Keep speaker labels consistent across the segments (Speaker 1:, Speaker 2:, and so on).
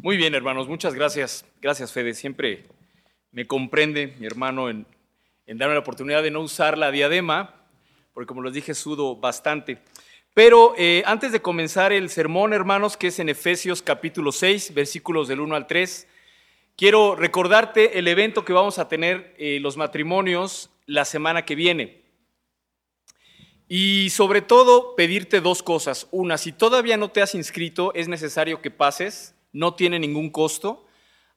Speaker 1: Muy bien, hermanos, muchas gracias. Gracias, Fede. Siempre me comprende mi hermano en, darme la oportunidad de no usar la diadema, porque como les dije, sudo bastante. Pero eh, antes de comenzar el sermón, hermanos, que es en Efesios capítulo 6, versículos del 1 al 3, quiero recordarte el evento que vamos a tener eh, los matrimonios la semana que viene. Y sobre todo pedirte dos cosas. Una, si todavía no te has inscrito, es necesario que pases, no tiene ningún costo,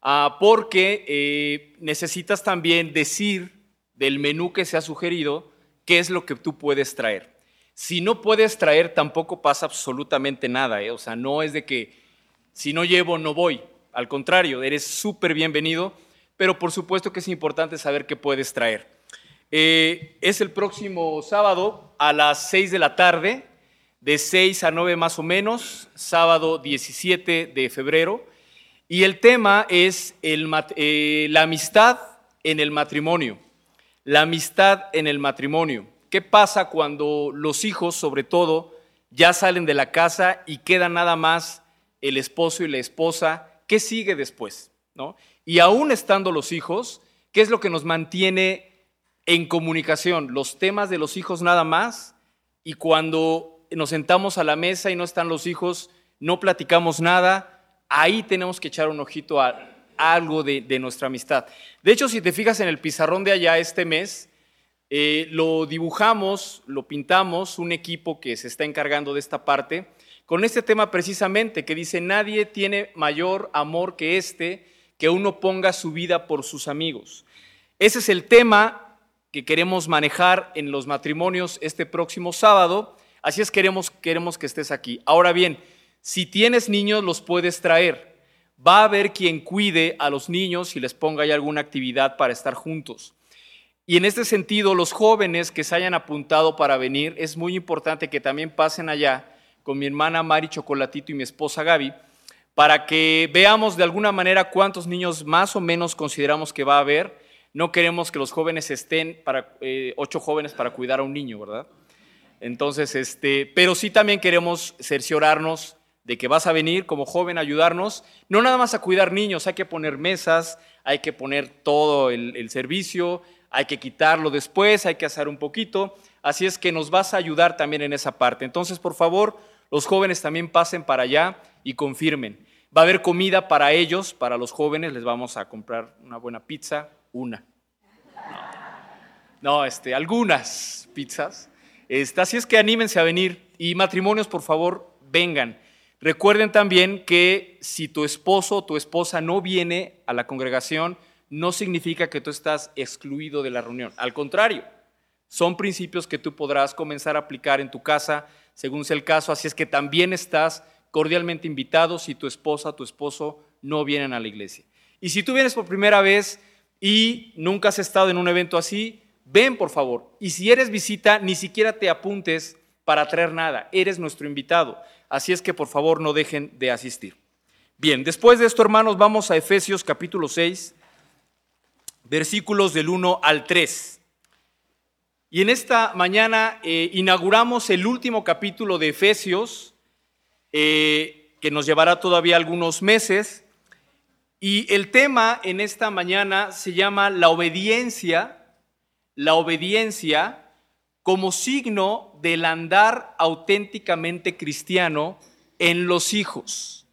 Speaker 1: ah, porque eh, necesitas también decir del menú que se ha sugerido qué es lo que tú puedes traer. Si no puedes traer, tampoco pasa absolutamente nada. ¿eh? O sea, no es de que si no llevo, no voy. Al contrario, eres súper bienvenido, pero por supuesto que es importante saber qué puedes traer. Eh, es el próximo sábado a las 6 de la tarde, de 6 a 9 más o menos, sábado 17 de febrero. Y el tema es eh, la amistad en el matrimonio. La amistad en el matrimonio. ¿Qué pasa cuando los hijos, sobre todo, ya salen de la casa y queda nada más el esposo y la esposa? ¿Qué sigue después? ¿No? Y aún estando los hijos, ¿qué es lo que nos mantiene en comunicación, los temas de los hijos nada más, y cuando nos sentamos a la mesa y no están los hijos, no platicamos nada, ahí tenemos que echar un ojito a, algo de, nuestra amistad. De hecho, si te fijas en el pizarrón de allá este mes, eh, lo dibujamos, lo pintamos, un equipo que se está encargando de esta parte, con este tema precisamente que dice, nadie tiene mayor amor que este, que uno ponga su vida por sus amigos. Ese es el tema que queremos manejar en los matrimonios este próximo sábado. Así es queremos, queremos que estés aquí. Ahora bien, si tienes niños, los puedes traer. Va a haber quien cuide a los niños y les ponga ahí alguna actividad para estar juntos. Y en este sentido, los jóvenes que se hayan apuntado para venir, es muy importante que también pasen allá con mi hermana Mari Chocolatito y mi esposa Gaby, para que veamos de alguna manera cuántos niños más o menos consideramos que va a haber no queremos que los jóvenes estén para eh, ocho jóvenes para cuidar a un niño, ¿verdad? Entonces, este, pero sí también queremos cerciorarnos de que vas a venir como joven a ayudarnos, no nada más a cuidar niños, hay que poner mesas, hay que poner todo el, servicio, hay que quitarlo después, hay que hacer un poquito, así es que nos vas a ayudar también en esa parte. Entonces, por favor, los jóvenes también pasen para allá y confirmen. Va a haber comida para ellos, para los jóvenes, les vamos a comprar una buena pizza, una. No, este, algunas pizzas. Este, así es que anímense a venir y matrimonios, por favor, vengan. Recuerden también que si tu esposo o tu esposa no viene a la congregación, no significa que tú estás excluido de la reunión. Al contrario, son principios que tú podrás comenzar a aplicar en tu casa según sea el caso. Así es que también estás cordialmente invitado si tu esposa tu esposo no vienen a la iglesia. Y si tú vienes por primera vez, y nunca has estado en un evento así, ven por favor. Y si eres visita, ni siquiera te apuntes para traer nada, eres nuestro invitado. Así es que por favor no dejen de asistir. Bien, después de esto, hermanos, vamos a Efesios capítulo 6, versículos del 1 al 3. Y en esta mañana eh, inauguramos el último capítulo de Efesios, eh, que nos llevará todavía algunos meses. Y el tema en esta mañana se llama la obediencia, la obediencia como signo del andar auténticamente cristiano en los hijos.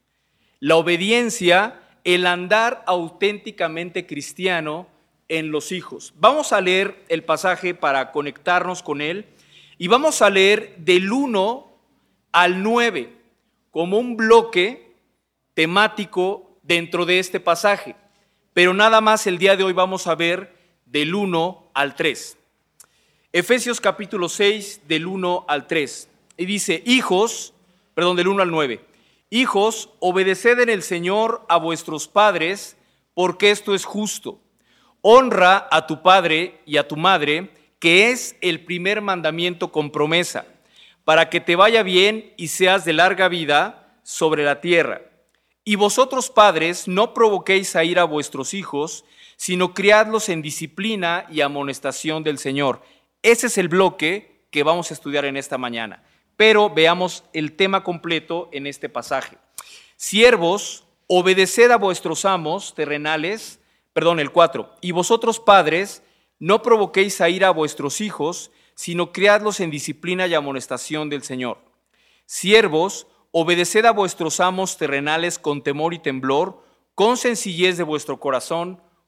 Speaker 1: La obediencia, el andar auténticamente cristiano en los hijos. Vamos a leer el pasaje para conectarnos con él y vamos a leer del 1 al 9 como un bloque temático dentro de este pasaje. Pero nada más el día de hoy vamos a ver del 1 al 3. Efesios capítulo 6 del 1 al 3. Y dice, hijos, perdón, del 1 al 9. Hijos, obedeced en el Señor a vuestros padres, porque esto es justo. Honra a tu padre y a tu madre, que es el primer mandamiento con promesa, para que te vaya bien y seas de larga vida sobre la tierra. Y vosotros padres no provoquéis a ir a vuestros hijos, sino criadlos en disciplina y amonestación del Señor. Ese es el bloque que vamos a estudiar en esta mañana. Pero veamos el tema completo en este pasaje. Siervos, obedeced a vuestros amos terrenales, perdón, el 4, y vosotros padres, no provoquéis a ir a vuestros hijos, sino criadlos en disciplina y amonestación del Señor. Siervos, obedeced a vuestros amos terrenales con temor y temblor, con sencillez de vuestro corazón,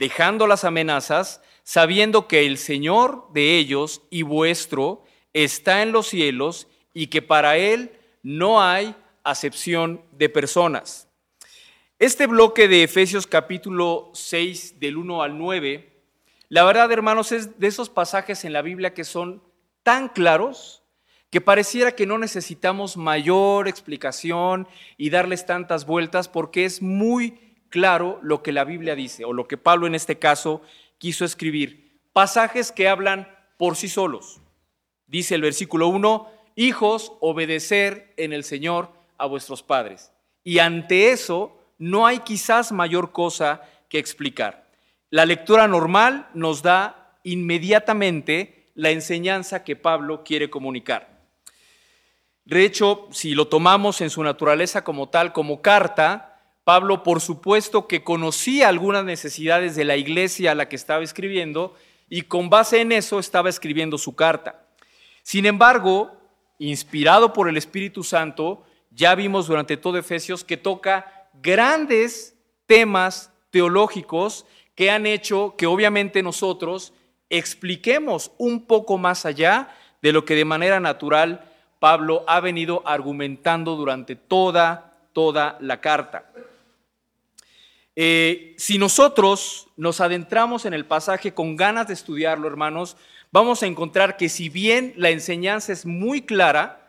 Speaker 1: dejando las amenazas, sabiendo que el Señor de ellos y vuestro está en los cielos y que para Él no hay acepción de personas. Este bloque de Efesios capítulo 6 del 1 al 9, la verdad hermanos es de esos pasajes en la Biblia que son tan claros que pareciera que no necesitamos mayor explicación y darles tantas vueltas porque es muy claro lo que la Biblia dice o lo que Pablo en este caso quiso escribir. Pasajes que hablan por sí solos. Dice el versículo 1, hijos, obedecer en el Señor a vuestros padres. Y ante eso no hay quizás mayor cosa que explicar. La lectura normal nos da inmediatamente la enseñanza que Pablo quiere comunicar. De hecho, si lo tomamos en su naturaleza como tal, como carta, Pablo, por supuesto, que conocía algunas necesidades de la iglesia a la que estaba escribiendo y con base en eso estaba escribiendo su carta. Sin embargo, inspirado por el Espíritu Santo, ya vimos durante todo Efesios que toca grandes temas teológicos que han hecho que obviamente nosotros expliquemos un poco más allá de lo que de manera natural Pablo ha venido argumentando durante toda, toda la carta. Eh, si nosotros nos adentramos en el pasaje con ganas de estudiarlo, hermanos, vamos a encontrar que si bien la enseñanza es muy clara,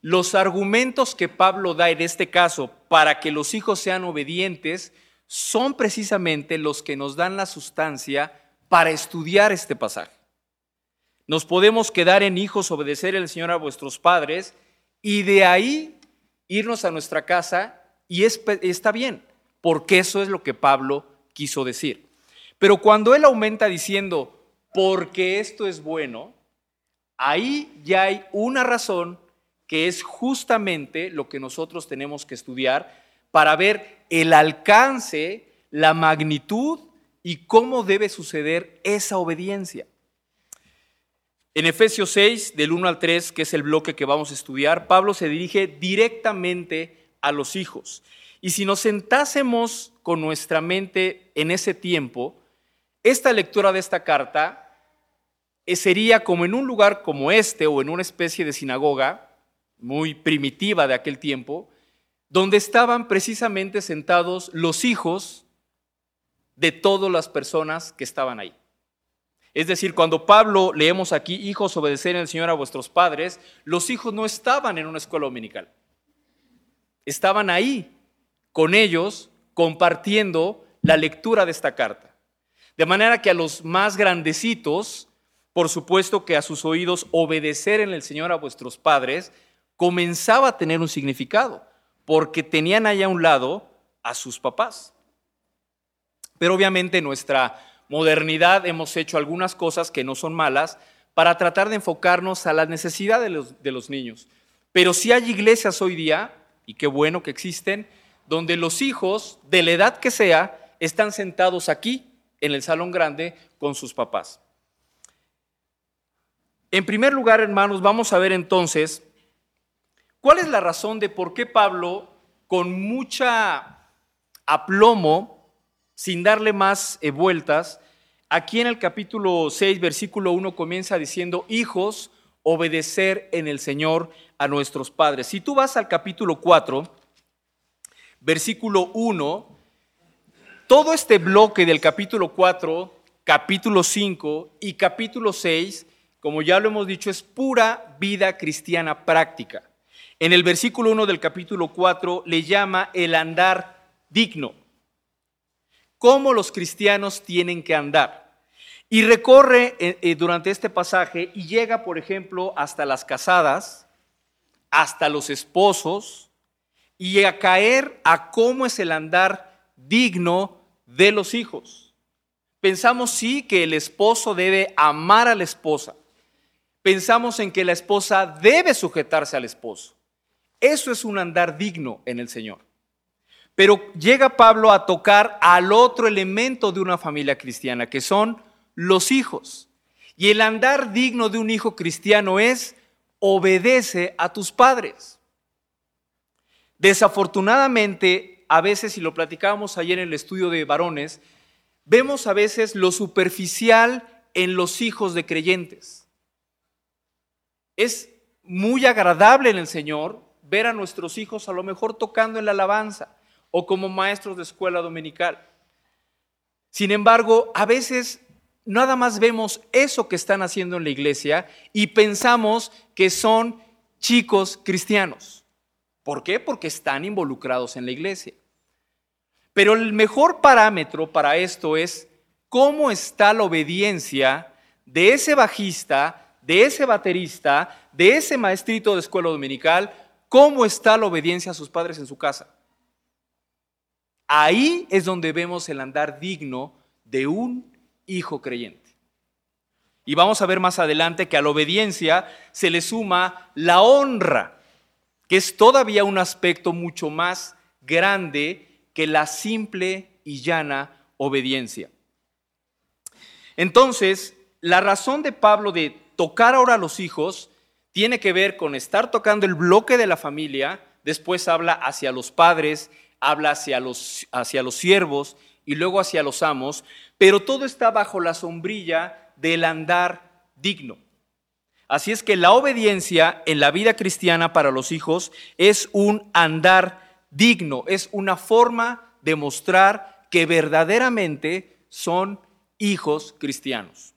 Speaker 1: los argumentos que Pablo da en este caso para que los hijos sean obedientes son precisamente los que nos dan la sustancia para estudiar este pasaje. Nos podemos quedar en hijos, obedecer al Señor a vuestros padres y de ahí irnos a nuestra casa y está bien porque eso es lo que Pablo quiso decir. Pero cuando él aumenta diciendo, porque esto es bueno, ahí ya hay una razón que es justamente lo que nosotros tenemos que estudiar para ver el alcance, la magnitud y cómo debe suceder esa obediencia. En Efesios 6, del 1 al 3, que es el bloque que vamos a estudiar, Pablo se dirige directamente a los hijos y si nos sentásemos con nuestra mente en ese tiempo, esta lectura de esta carta eh, sería como en un lugar como este o en una especie de sinagoga muy primitiva de aquel tiempo, donde estaban precisamente sentados los hijos de todas las personas que estaban ahí. Es decir, cuando Pablo leemos aquí, hijos, obedecer al Señor a vuestros padres, los hijos no estaban en una escuela dominical. Estaban ahí con ellos compartiendo la lectura de esta carta. De manera que a los más grandecitos, por supuesto que a sus oídos obedecer en el Señor a vuestros padres, comenzaba a tener un significado, porque tenían allá a un lado a sus papás. Pero obviamente en nuestra modernidad hemos hecho algunas cosas que no son malas para tratar de enfocarnos a las necesidades de los, de los niños. Pero si hay iglesias hoy día, y qué bueno que existen, donde los hijos, de la edad que sea, están sentados aquí, en el salón grande, con sus papás. En primer lugar, hermanos, vamos a ver entonces cuál es la razón de por qué Pablo, con mucha aplomo, sin darle más eh, vueltas, aquí en el capítulo 6, versículo 1 comienza diciendo, hijos, obedecer en el Señor a nuestros padres. Si tú vas al capítulo 4, versículo 1, todo este bloque del capítulo 4, capítulo 5 y capítulo 6, como ya lo hemos dicho, es pura vida cristiana práctica. En el versículo 1 del capítulo 4 le llama el andar digno. cómo los cristianos tienen que andar. Y recorre eh, eh, durante este pasaje y llega, por ejemplo, hasta las casadas, hasta los esposos, y a caer a cómo es el andar digno de los hijos. Pensamos sí que el esposo debe amar a la esposa. Pensamos en que la esposa debe sujetarse al esposo. Eso es un andar digno en el Señor. Pero llega Pablo a tocar al otro elemento de una familia cristiana, que son los hijos. Y el andar digno de un hijo cristiano es obedece a tus padres. Desafortunadamente, a veces, y lo platicábamos ayer en el estudio de varones, vemos a veces lo superficial en los hijos de creyentes. Es muy agradable en el Señor ver a nuestros hijos a lo mejor tocando en la alabanza o como maestros de escuela dominical. Sin embargo, a veces nada más vemos eso que están haciendo en la iglesia y pensamos que son chicos cristianos. ¿Por qué? Porque están involucrados en la iglesia. Pero el mejor parámetro para esto es cómo está la obediencia de ese bajista, de ese baterista, de ese maestrito de escuela dominical, cómo está la obediencia a sus padres en su casa. Ahí es donde vemos el andar digno de un hijo creyente. Y vamos a ver más adelante que a la obediencia se le suma la honra, que es todavía un aspecto mucho más grande que la simple y llana obediencia. Entonces, la razón de Pablo de tocar ahora a los hijos tiene que ver con estar tocando el bloque de la familia, después habla hacia los padres, habla hacia los, hacia los siervos y luego hacia los amos, pero todo está bajo la sombrilla del andar digno. Así es que la obediencia en la vida cristiana para los hijos es un andar digno, es una forma de mostrar que verdaderamente son hijos cristianos.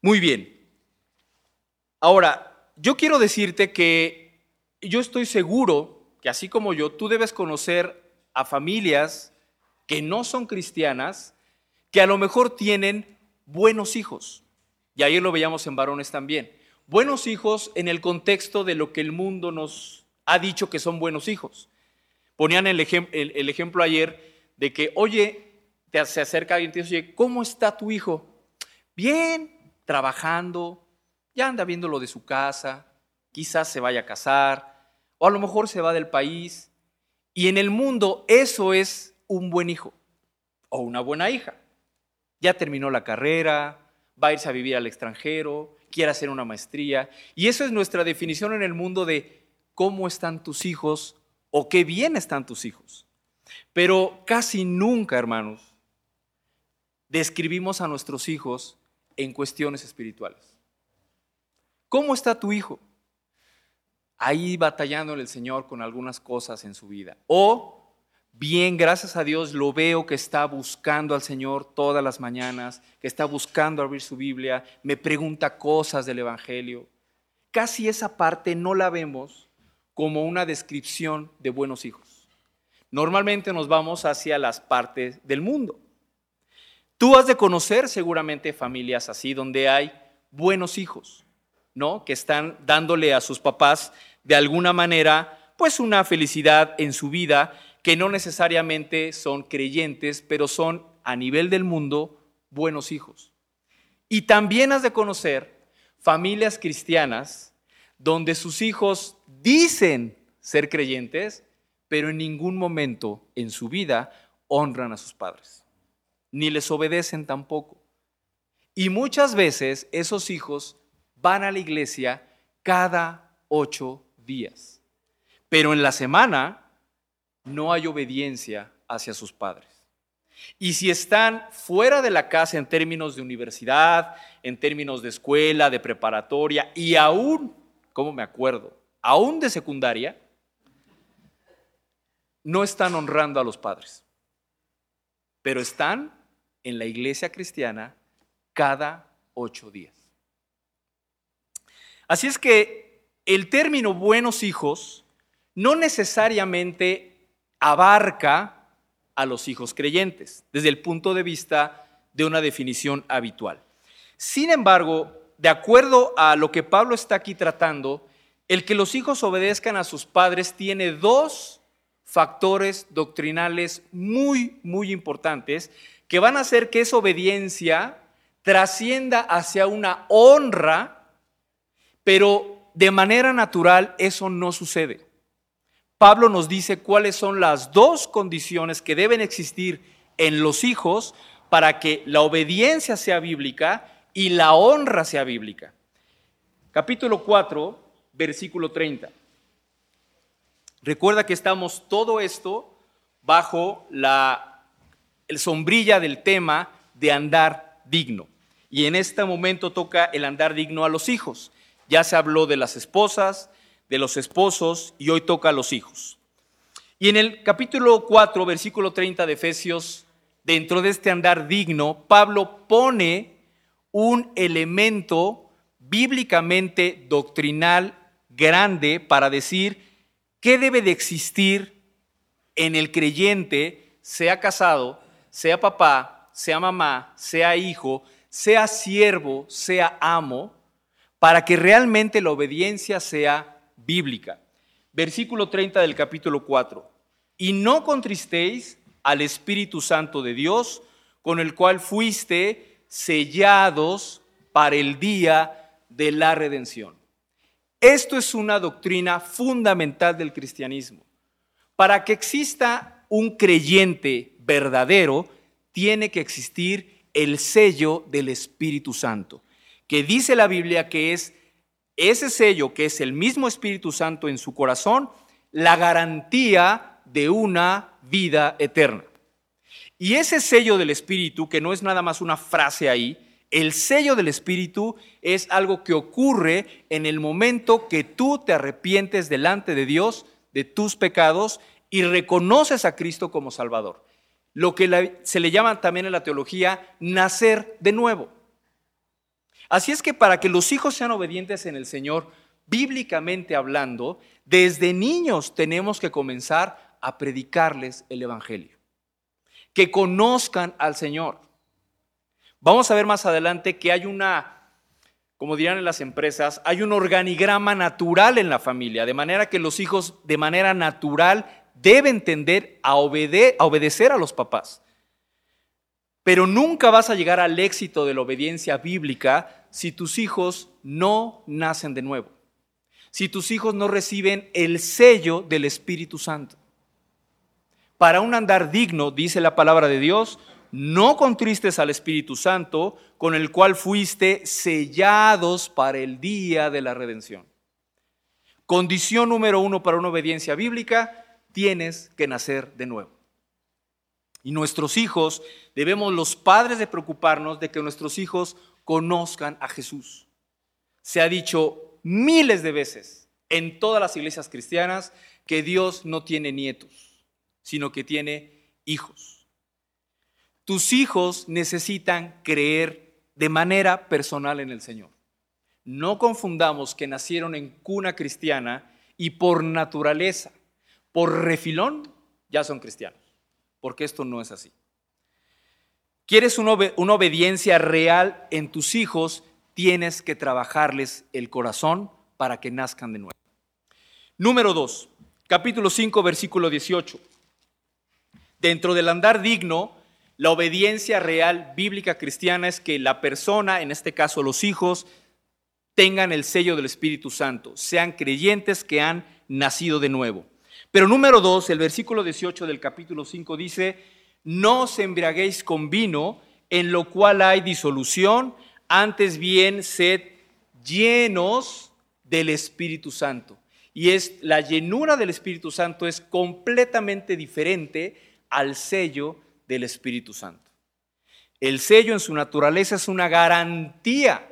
Speaker 1: Muy bien. Ahora, yo quiero decirte que yo estoy seguro que así como yo, tú debes conocer a familias que no son cristianas, que a lo mejor tienen buenos hijos. Y ayer lo veíamos en varones también. Buenos hijos en el contexto de lo que el mundo nos ha dicho que son buenos hijos. Ponían el, ejemplo ayer de que, oye, te se acerca alguien y te dice, oye, ¿cómo está tu hijo? Bien, trabajando, ya anda viendo lo de su casa, quizás se vaya a casar, o a lo mejor se va del país. Y en el mundo eso es un buen hijo o una buena hija. Ya terminó la carrera, va a irse a vivir al extranjero, quiere hacer una maestría. Y eso es nuestra definición en el mundo de cómo están tus hijos o qué bien están tus hijos. Pero casi nunca, hermanos, describimos a nuestros hijos en cuestiones espirituales. ¿Cómo está tu hijo? Ahí batallando el Señor con algunas cosas en su vida. O bien, gracias a Dios, lo veo que está buscando al Señor todas las mañanas, que está buscando abrir su Biblia, me pregunta cosas del Evangelio. Casi esa parte no la vemos como una descripción de buenos hijos. Normalmente nos vamos hacia las partes del mundo. Tú has de conocer seguramente familias así, donde hay buenos hijos, ¿no? Que están dándole a sus papás de alguna manera, pues una felicidad en su vida que no necesariamente son creyentes, pero son a nivel del mundo buenos hijos. Y también has de conocer familias cristianas donde sus hijos dicen ser creyentes, pero en ningún momento en su vida honran a sus padres, ni les obedecen tampoco. Y muchas veces esos hijos van a la iglesia cada ocho días, pero en la semana no hay obediencia hacia sus padres. Y si están fuera de la casa en términos de universidad, en términos de escuela, de preparatoria y aún, como me acuerdo, aún de secundaria, no están honrando a los padres, pero están en la iglesia cristiana cada ocho días. Así es que el término buenos hijos no necesariamente abarca a los hijos creyentes, desde el punto de vista de una definición habitual. Sin embargo, de acuerdo a lo que Pablo está aquí tratando, el que los hijos obedezcan a sus padres tiene dos factores doctrinales muy, muy importantes que van a hacer que esa obediencia trascienda hacia una honra, pero de manera natural eso no sucede. Pablo nos dice cuáles son las dos condiciones que deben existir en los hijos para que la obediencia sea bíblica y la honra sea bíblica. Capítulo 4, versículo 30. Recuerda que estamos todo esto bajo la el sombrilla del tema de andar digno. Y en este momento toca el andar digno a los hijos. Ya se habló de las esposas, de los esposos y hoy toca a los hijos. Y en el capítulo 4, versículo 30 de Efesios, dentro de este andar digno, Pablo pone un elemento bíblicamente doctrinal grande para decir qué debe de existir en el creyente, sea casado, sea papá, sea mamá, sea hijo, sea siervo, sea amo, para que realmente la obediencia sea bíblica. Versículo 30 del capítulo 4. Y no contristéis al Espíritu Santo de Dios, con el cual fuiste sellados para el día de la redención. Esto es una doctrina fundamental del cristianismo. Para que exista un creyente verdadero, tiene que existir el sello del Espíritu Santo, que dice la Biblia que es ese sello, que es el mismo Espíritu Santo en su corazón, la garantía de una vida eterna. Y ese sello del Espíritu, que no es nada más una frase ahí, el sello del Espíritu es algo que ocurre en el momento que tú te arrepientes delante de Dios de tus pecados y reconoces a Cristo como Salvador. Lo que se le llama también en la teología nacer de nuevo. Así es que para que los hijos sean obedientes en el Señor, bíblicamente hablando, desde niños tenemos que comenzar a predicarles el Evangelio. Que conozcan al Señor. Vamos a ver más adelante que hay una, como dirán en las empresas, hay un organigrama natural en la familia, de manera que los hijos de manera natural deben tender a, a obedecer a los papás. Pero nunca vas a llegar al éxito de la obediencia bíblica si tus hijos no nacen de nuevo, si tus hijos no reciben el sello del Espíritu Santo. Para un andar digno, dice la palabra de Dios, no contristes al Espíritu Santo, con el cual fuiste sellados para el día de la redención. Condición número uno para una obediencia bíblica, tienes que nacer de nuevo. Y nuestros hijos, debemos los padres de preocuparnos de que nuestros hijos conozcan a Jesús. Se ha dicho miles de veces en todas las iglesias cristianas que Dios no tiene nietos, sino que tiene hijos. Tus hijos necesitan creer de manera personal en el Señor. No confundamos que nacieron en cuna cristiana y por naturaleza, por refilón, ya son cristianos, porque esto no es así. ¿Quieres una, obediencia real en tus hijos? Tienes que trabajarles el corazón para que nazcan de nuevo. Número 2, capítulo 5, versículo 18. Dentro del andar digno, la obediencia real bíblica cristiana es que la persona, en este caso los hijos, tengan el sello del Espíritu Santo, sean creyentes que han nacido de nuevo. Pero número 2, el versículo 18 del capítulo 5 dice, no os embriaguéis con vino, en lo cual hay disolución, antes bien sed llenos del Espíritu Santo. Y es la llenura del Espíritu Santo es completamente diferente al sello del Espíritu Santo. El sello en su naturaleza es una garantía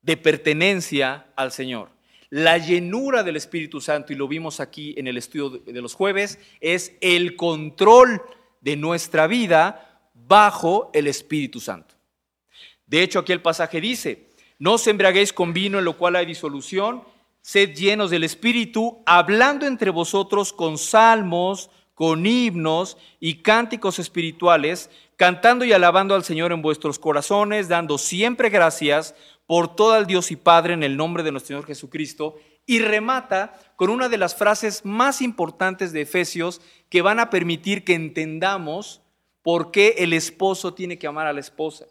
Speaker 1: de pertenencia al Señor. La llenura del Espíritu Santo, y lo vimos aquí en el estudio de los jueves, es el control de nuestra vida bajo el Espíritu Santo. De hecho, aquí el pasaje dice, no os embriaguéis con vino en lo cual hay disolución, sed llenos del Espíritu, hablando entre vosotros con salmos, con himnos y cánticos espirituales, cantando y alabando al Señor en vuestros corazones, dando siempre gracias por todo al Dios y Padre en el nombre de nuestro Señor Jesucristo. Y remata con una de las frases más importantes de Efesios que van a permitir que entendamos por qué el esposo tiene que amar a la esposa,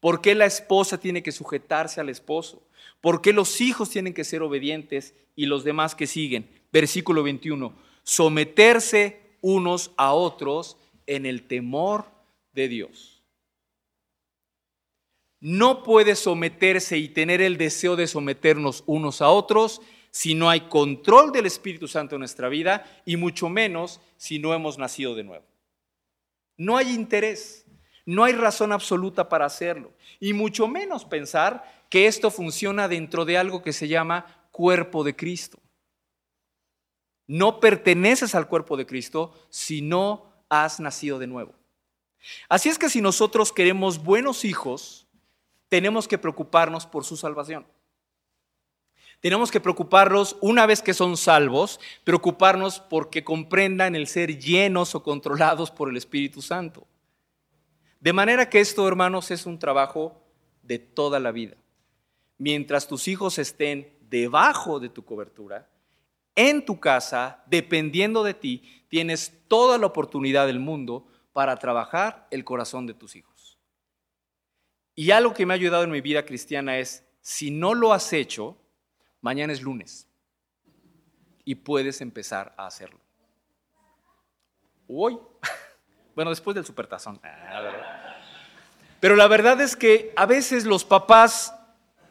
Speaker 1: por qué la esposa tiene que sujetarse al esposo, por qué los hijos tienen que ser obedientes y los demás que siguen. Versículo 21, someterse unos a otros en el temor de Dios. No puede someterse y tener el deseo de someternos unos a otros si no hay control del Espíritu Santo en nuestra vida y mucho menos si no hemos nacido de nuevo. No hay interés, no hay razón absoluta para hacerlo y mucho menos pensar que esto funciona dentro de algo que se llama cuerpo de Cristo. No perteneces al cuerpo de Cristo si no has nacido de nuevo. Así es que si nosotros queremos buenos hijos, tenemos que preocuparnos por su salvación. Tenemos que preocuparnos una vez que son salvos, preocuparnos porque comprendan el ser llenos o controlados por el Espíritu Santo. De manera que esto, hermanos, es un trabajo de toda la vida. Mientras tus hijos estén debajo de tu cobertura, en tu casa, dependiendo de ti, tienes toda la oportunidad del mundo para trabajar el corazón de tus hijos. Y algo que me ha ayudado en mi vida cristiana es, si no lo has hecho, Mañana es lunes y puedes empezar a hacerlo. Hoy, bueno, después del supertazón. Ah, Pero la verdad es que a veces los papás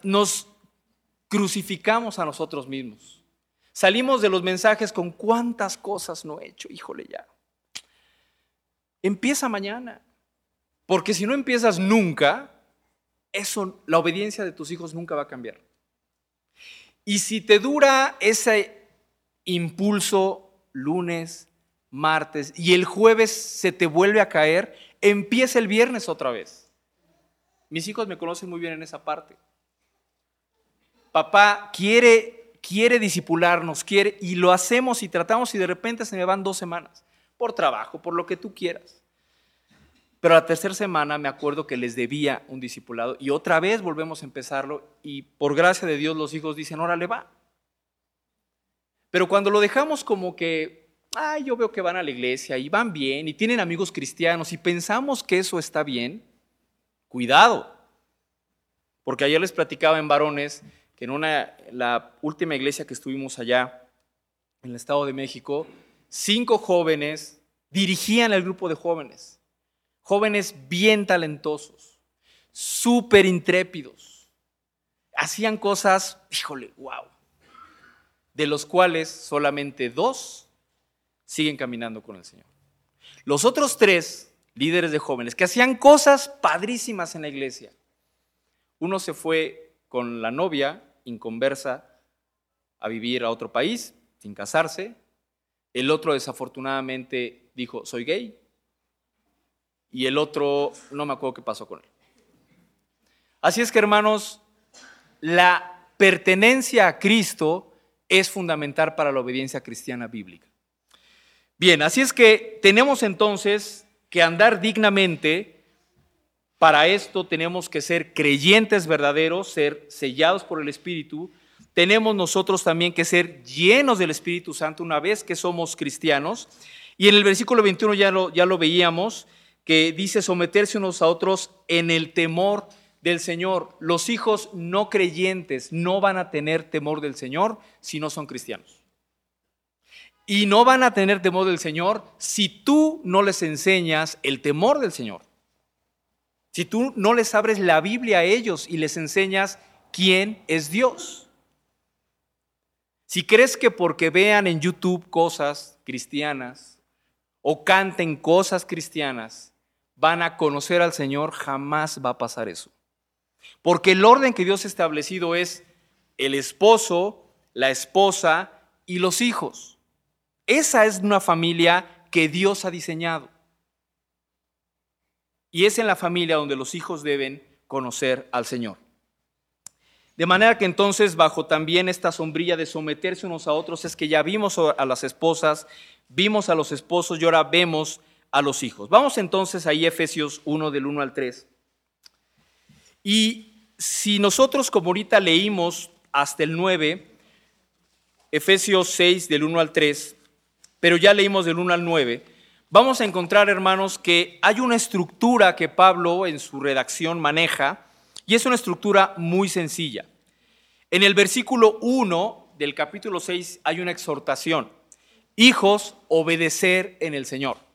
Speaker 1: nos crucificamos a nosotros mismos. Salimos de los mensajes con cuántas cosas no he hecho, híjole ya. Empieza mañana, porque si no empiezas nunca, eso, la obediencia de tus hijos nunca va a cambiar. Y si te dura ese impulso lunes, martes y el jueves se te vuelve a caer, empieza el viernes otra vez. Mis hijos me conocen muy bien en esa parte. Papá quiere, quiere disipularnos, quiere, y lo hacemos y tratamos y de repente se me van dos semanas, por trabajo, por lo que tú quieras. Pero la tercera semana me acuerdo que les debía un discipulado y otra vez volvemos a empezarlo y por gracia de Dios los hijos dicen, órale va. Pero cuando lo dejamos como que, ay, yo veo que van a la iglesia y van bien y tienen amigos cristianos y pensamos que eso está bien, cuidado. Porque ayer les platicaba en varones que en una, la última iglesia que estuvimos allá, en el Estado de México, cinco jóvenes dirigían el grupo de jóvenes jóvenes bien talentosos, súper intrépidos. Hacían cosas, híjole, wow, de los cuales solamente dos siguen caminando con el Señor. Los otros tres líderes de jóvenes que hacían cosas padrísimas en la iglesia. Uno se fue con la novia inconversa a vivir a otro país sin casarse. El otro desafortunadamente dijo, soy gay y el otro no me acuerdo qué pasó con él. Así es que hermanos, la pertenencia a Cristo es fundamental para la obediencia cristiana bíblica. Bien, así es que tenemos entonces que andar dignamente. Para esto tenemos que ser creyentes verdaderos, ser sellados por el Espíritu. Tenemos nosotros también que ser llenos del Espíritu Santo una vez que somos cristianos. Y en el versículo 21 ya lo, ya lo veíamos, que dice someterse unos a otros en el temor del Señor. Los hijos no creyentes no van a tener temor del Señor si no son cristianos. Y no van a tener temor del Señor si tú no les enseñas el temor del Señor. Si tú no les abres la Biblia a ellos y les enseñas quién es Dios. Si crees que porque vean en YouTube cosas cristianas o canten cosas cristianas, van a conocer al Señor, jamás va a pasar eso. Porque el orden que Dios ha establecido es el esposo, la esposa y los hijos. Esa es una familia que Dios ha diseñado. Y es en la familia donde los hijos deben conocer al Señor. De manera que entonces bajo también esta sombrilla de someterse unos a otros es que ya vimos a las esposas, vimos a los esposos y ahora vemos a los hijos. Vamos entonces ahí Efesios 1 del 1 al 3. Y si nosotros como ahorita leímos hasta el 9, Efesios 6 del 1 al 3, pero ya leímos del 1 al 9, vamos a encontrar, hermanos, que hay una estructura que Pablo en su redacción maneja y es una estructura muy sencilla. En el versículo 1 del capítulo 6 hay una exhortación. Hijos, obedecer en el Señor.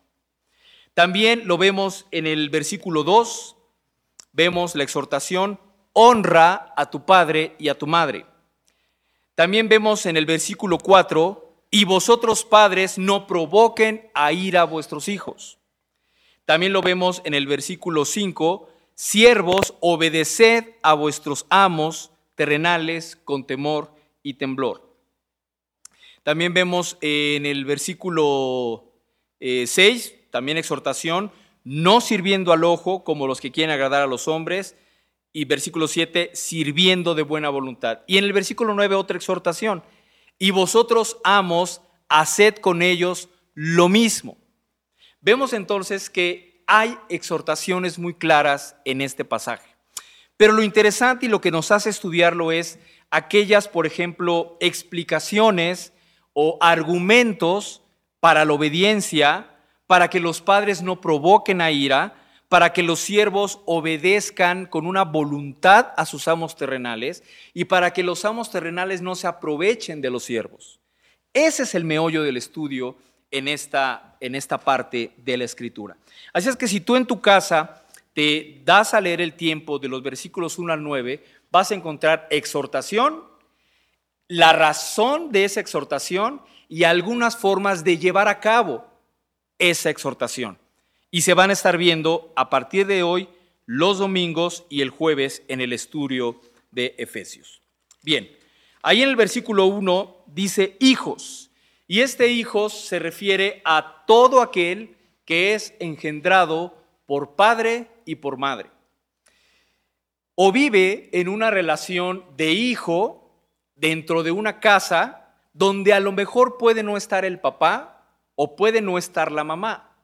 Speaker 1: También lo vemos en el versículo 2, vemos la exhortación, honra a tu padre y a tu madre. También vemos en el versículo 4, y vosotros padres no provoquen a ira a vuestros hijos. También lo vemos en el versículo 5, Siervos, obedeced a vuestros amos terrenales con temor y temblor. También vemos en el versículo 6, eh, también exhortación, no sirviendo al ojo como los que quieren agradar a los hombres. Y versículo 7, sirviendo de buena voluntad. Y en el versículo 9 otra exhortación, y vosotros amos, haced con ellos lo mismo. Vemos entonces que hay exhortaciones muy claras en este pasaje. Pero lo interesante y lo que nos hace estudiarlo es aquellas, por ejemplo, explicaciones o argumentos para la obediencia, para que los padres no provoquen a ira, para que los siervos obedezcan con una voluntad a sus amos terrenales y para que los amos terrenales no se aprovechen de los siervos. Ese es el meollo del estudio en esta, en esta parte de la escritura. Así es que si tú en tu casa te das a leer el tiempo de los versículos 1 al 9, vas a encontrar exhortación, la razón de esa exhortación y algunas formas de llevar a cabo esa exhortación. Y se van a estar viendo a partir de hoy, los domingos y el jueves en el estudio de Efesios. Bien, ahí en el versículo 1 dice hijos. Y este hijo se refiere a todo aquel que es engendrado por padre y por madre. O vive en una relación de hijo dentro de una casa donde a lo mejor puede no estar el papá o puede no estar la mamá.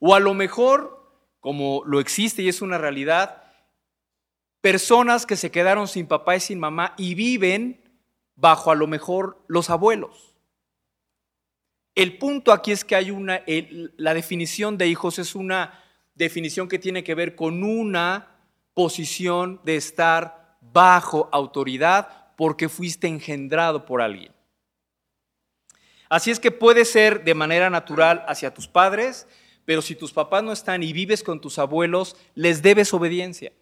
Speaker 1: O a lo mejor, como lo existe y es una realidad, personas que se quedaron sin papá y sin mamá y viven bajo a lo mejor los abuelos. El punto aquí es que hay una, la definición de hijos es una definición que tiene que ver con una posición de estar bajo autoridad porque fuiste engendrado por alguien. Así es que puede ser de manera natural hacia tus padres, pero si tus papás no están y vives con tus abuelos, les debes obediencia.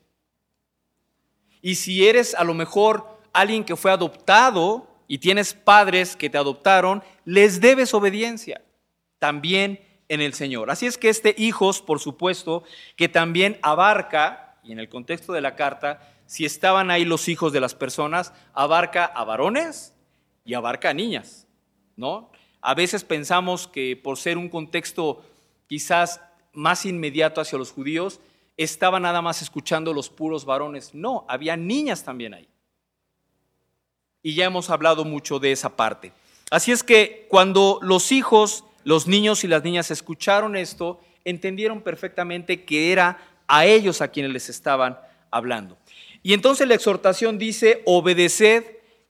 Speaker 1: Y si eres a lo mejor alguien que fue adoptado y tienes padres que te adoptaron, les debes obediencia también en el Señor. Así es que este hijos, por supuesto, que también abarca, y en el contexto de la carta, si estaban ahí los hijos de las personas, abarca a varones y abarca a niñas, ¿no? A veces pensamos que por ser un contexto quizás más inmediato hacia los judíos, estaba nada más escuchando los puros varones. No, había niñas también ahí y ya hemos hablado mucho de esa parte. Así es que cuando los hijos, los niños y las niñas escucharon esto, entendieron perfectamente que era a ellos a quienes les estaban hablando. Y entonces la exhortación dice, obedeced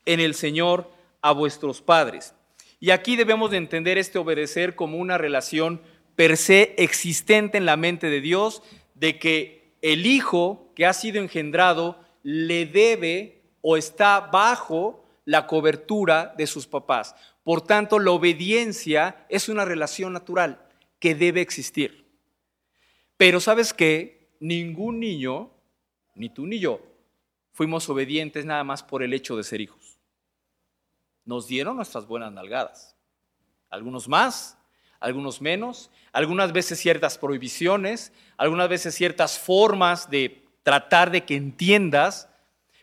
Speaker 1: en el Señor a vuestros padres. Y aquí debemos de entender este obedecer como una relación per se existente en la mente de Dios, de que el hijo que ha sido engendrado le debe o está bajo la cobertura de sus papás. Por tanto, la obediencia es una relación natural que debe existir. Pero sabes que ningún niño, ni tú ni yo, fuimos obedientes nada más por el hecho de ser hijos. Nos dieron nuestras buenas nalgadas. Algunos más, algunos menos, algunas veces ciertas prohibiciones, algunas veces ciertas formas de tratar de que entiendas,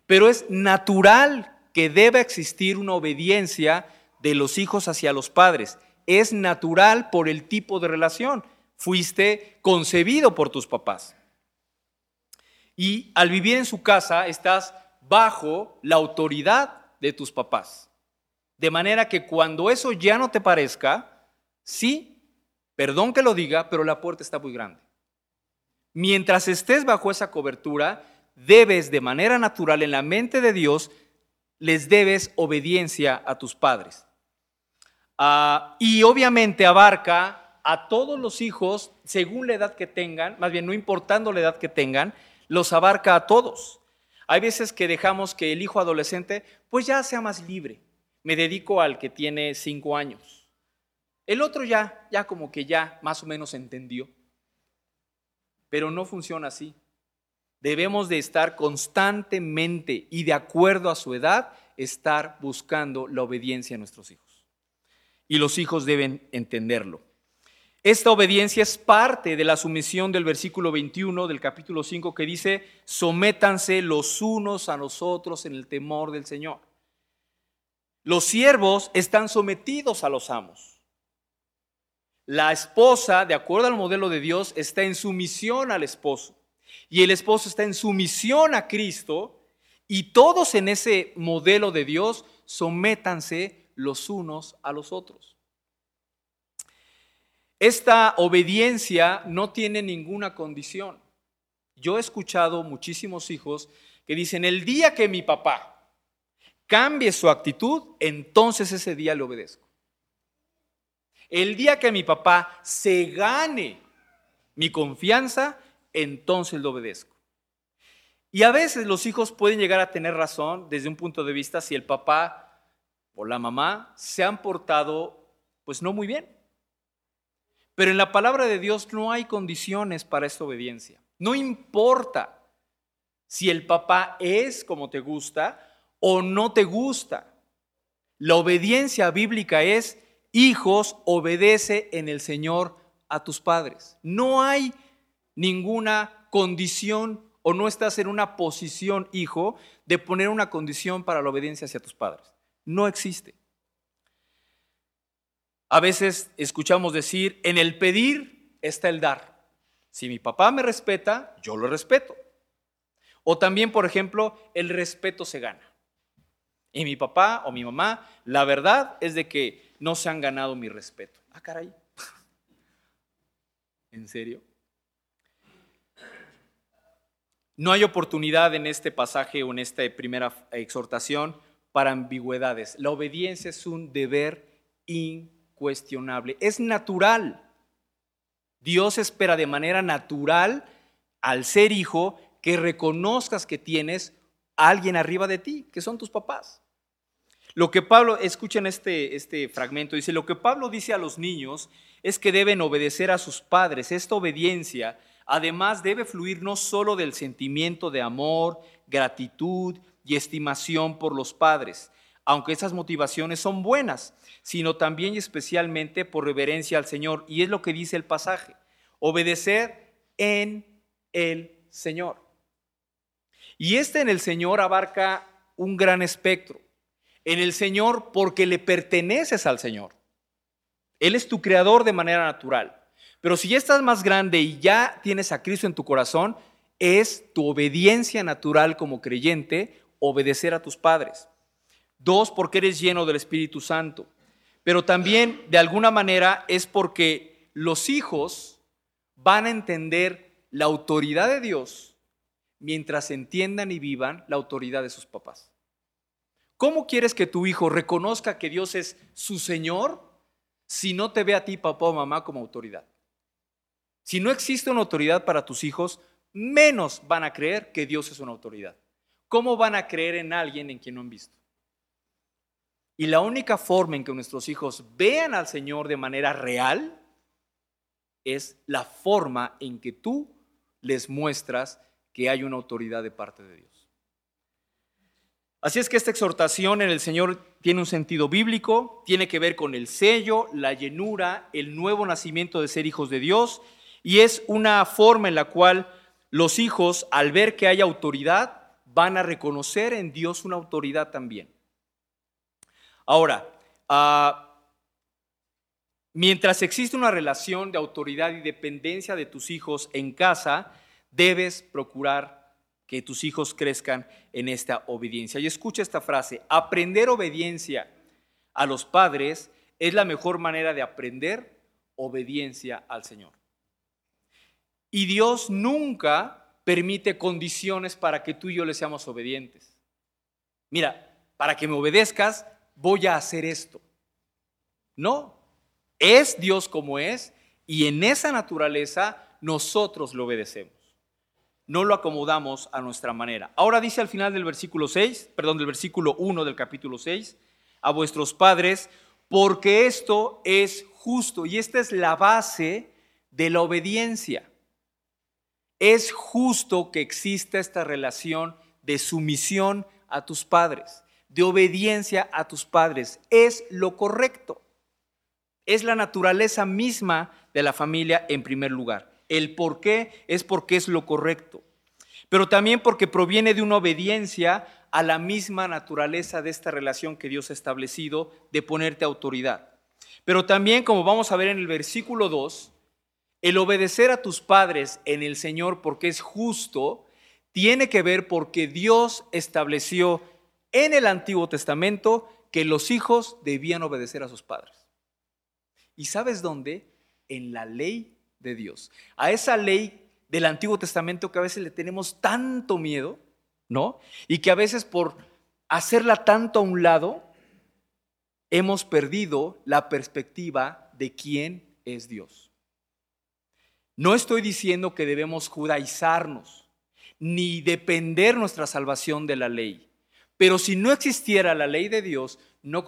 Speaker 1: pero es natural que debe existir una obediencia de los hijos hacia los padres. Es natural por el tipo de relación. Fuiste concebido por tus papás. Y al vivir en su casa estás bajo la autoridad de tus papás. De manera que cuando eso ya no te parezca, sí, perdón que lo diga, pero la puerta está muy grande. Mientras estés bajo esa cobertura, debes de manera natural en la mente de Dios, les debes obediencia a tus padres. Ah, y obviamente abarca a todos los hijos según la edad que tengan, más bien no importando la edad que tengan, los abarca a todos. Hay veces que dejamos que el hijo adolescente pues ya sea más libre. Me dedico al que tiene cinco años. El otro ya, ya como que ya más o menos entendió. Pero no funciona así. Debemos de estar constantemente y de acuerdo a su edad, estar buscando la obediencia a nuestros hijos. Y los hijos deben entenderlo. Esta obediencia es parte de la sumisión del versículo 21 del capítulo 5 que dice, sométanse los unos a los otros en el temor del Señor. Los siervos están sometidos a los amos. La esposa, de acuerdo al modelo de Dios, está en sumisión al esposo. Y el esposo está en sumisión a Cristo. Y todos en ese modelo de Dios, sométanse los unos a los otros. Esta obediencia no tiene ninguna condición. Yo he escuchado muchísimos hijos que dicen, el día que mi papá cambie su actitud, entonces ese día le obedezco. El día que mi papá se gane mi confianza, entonces le obedezco. Y a veces los hijos pueden llegar a tener razón desde un punto de vista si el papá o la mamá se han portado pues no muy bien. Pero en la palabra de Dios no hay condiciones para esta obediencia. No importa si el papá es como te gusta o no te gusta. La obediencia bíblica es, hijos, obedece en el Señor a tus padres. No hay ninguna condición o no estás en una posición, hijo, de poner una condición para la obediencia hacia tus padres. No existe. A veces escuchamos decir, en el pedir está el dar. Si mi papá me respeta, yo lo respeto. O también, por ejemplo, el respeto se gana. Y mi papá o mi mamá, la verdad es de que no se han ganado mi respeto. Ah, caray. ¿En serio? No hay oportunidad en este pasaje o en esta primera exhortación para ambigüedades. La obediencia es un deber in cuestionable, es natural. Dios espera de manera natural al ser hijo que reconozcas que tienes a alguien arriba de ti, que son tus papás. Lo que Pablo, escuchen este, este fragmento, dice, lo que Pablo dice a los niños es que deben obedecer a sus padres. Esta obediencia además debe fluir no solo del sentimiento de amor, gratitud y estimación por los padres, aunque esas motivaciones son buenas, sino también y especialmente por reverencia al Señor. Y es lo que dice el pasaje, obedecer en el Señor. Y este en el Señor abarca un gran espectro. En el Señor porque le perteneces al Señor. Él es tu creador de manera natural. Pero si ya estás más grande y ya tienes a Cristo en tu corazón, es tu obediencia natural como creyente obedecer a tus padres. Dos, porque eres lleno del Espíritu Santo. Pero también, de alguna manera, es porque los hijos van a entender la autoridad de Dios mientras entiendan y vivan la autoridad de sus papás. ¿Cómo quieres que tu hijo reconozca que Dios es su Señor si no te ve a ti, papá o mamá, como autoridad? Si no existe una autoridad para tus hijos, menos van a creer que Dios es una autoridad. ¿Cómo van a creer en alguien en quien no han visto? Y la única forma en que nuestros hijos vean al Señor de manera real es la forma en que tú les muestras que hay una autoridad de parte de Dios. Así es que esta exhortación en el Señor tiene un sentido bíblico, tiene que ver con el sello, la llenura, el nuevo nacimiento de ser hijos de Dios, y es una forma en la cual los hijos, al ver que hay autoridad, van a reconocer en Dios una autoridad también. Ahora, ah, mientras existe una relación de autoridad y dependencia de tus hijos en casa, debes procurar que tus hijos crezcan en esta obediencia. Y escucha esta frase, aprender obediencia a los padres es la mejor manera de aprender obediencia al Señor. Y Dios nunca permite condiciones para que tú y yo le seamos obedientes. Mira, para que me obedezcas, voy a hacer esto. No, es Dios como es y en esa naturaleza nosotros lo obedecemos. No lo acomodamos a nuestra manera. Ahora dice al final del versículo 6, perdón, del versículo 1 del capítulo 6, a vuestros padres, porque esto es justo y esta es la base de la obediencia. Es justo que exista esta relación de sumisión a tus padres, de obediencia a tus padres. Es lo correcto. Es la naturaleza misma de la familia en primer lugar. El por qué es porque es lo correcto, pero también porque proviene de una obediencia a la misma naturaleza de esta relación que Dios ha establecido de ponerte autoridad. Pero también, como vamos a ver en el versículo 2, el obedecer a tus padres en el Señor porque es justo, tiene que ver porque Dios estableció en el Antiguo Testamento que los hijos debían obedecer a sus padres. ¿Y sabes dónde? En la ley de Dios. A esa ley del Antiguo Testamento que a veces le tenemos tanto miedo, ¿no? Y que a veces por hacerla tanto a un lado, hemos perdido la perspectiva de quién es Dios. No estoy diciendo que debemos judaizarnos, ni depender nuestra salvación de la ley. Pero si no existiera la ley de Dios, no,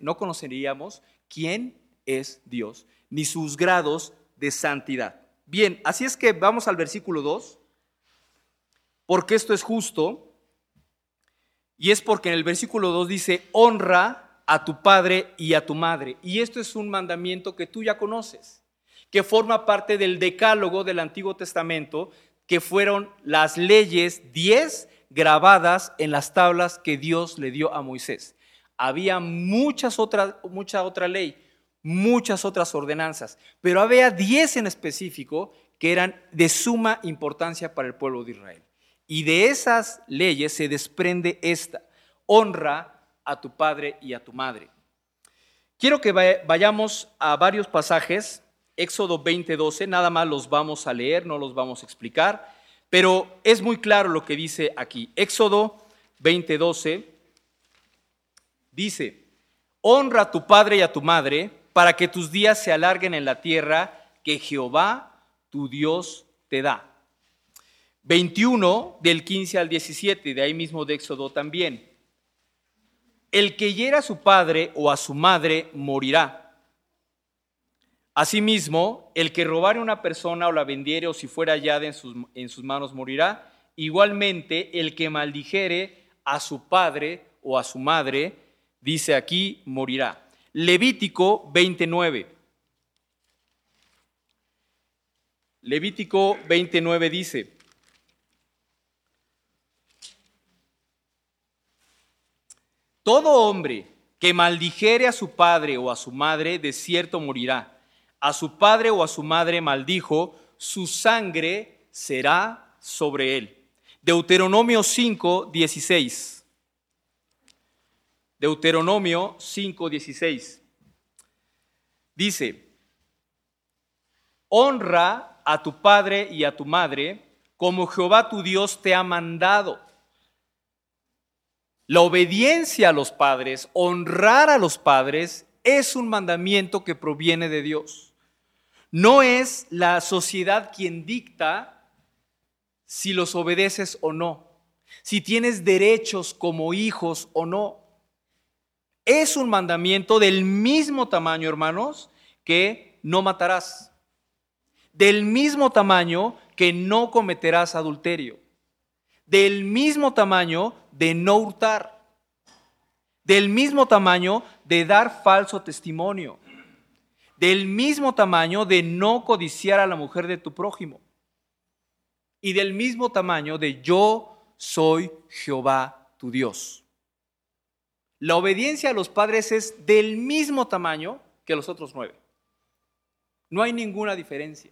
Speaker 1: no conoceríamos quién es Dios, ni sus grados de santidad. Bien, así es que vamos al versículo 2, porque esto es justo, y es porque en el versículo 2 dice, honra a tu padre y a tu madre. Y esto es un mandamiento que tú ya conoces, que forma parte del decálogo del Antiguo Testamento, que fueron las leyes 10 grabadas en las tablas que Dios le dio a Moisés. Había muchas otras, mucha otra ley, muchas otras ordenanzas, pero había diez en específico que eran de suma importancia para el pueblo de Israel. Y de esas leyes se desprende esta, honra a tu padre y a tu madre. Quiero que vayamos a varios pasajes, Éxodo 20:12, nada más los vamos a leer, no los vamos a explicar, pero es muy claro lo que dice aquí. Éxodo 20:12 dice, honra a tu padre y a tu madre para que tus días se alarguen en la tierra que Jehová, tu Dios, te da. 21 del 15 al 17, de ahí mismo de Éxodo también. El que hiera a su padre o a su madre morirá. Asimismo, el que robare una persona o la vendiere o si fuera hallada sus, en sus manos morirá. Igualmente, el que maldijere a su padre o a su madre, dice aquí, morirá. Levítico 29. Levítico 29 dice, todo hombre que maldijere a su padre o a su madre, de cierto morirá. A su padre o a su madre maldijo, su sangre será sobre él. Deuteronomio 5, 16. Deuteronomio 5:16. Dice, honra a tu padre y a tu madre como Jehová tu Dios te ha mandado. La obediencia a los padres, honrar a los padres, es un mandamiento que proviene de Dios. No es la sociedad quien dicta si los obedeces o no, si tienes derechos como hijos o no es un mandamiento del mismo tamaño, hermanos, que no matarás. Del mismo tamaño que no cometerás adulterio. Del mismo tamaño de no hurtar. Del mismo tamaño de dar falso testimonio. Del mismo tamaño de no codiciar a la mujer de tu prójimo. Y del mismo tamaño de yo soy Jehová tu Dios. La obediencia a los padres es del mismo tamaño que los otros nueve. No hay ninguna diferencia.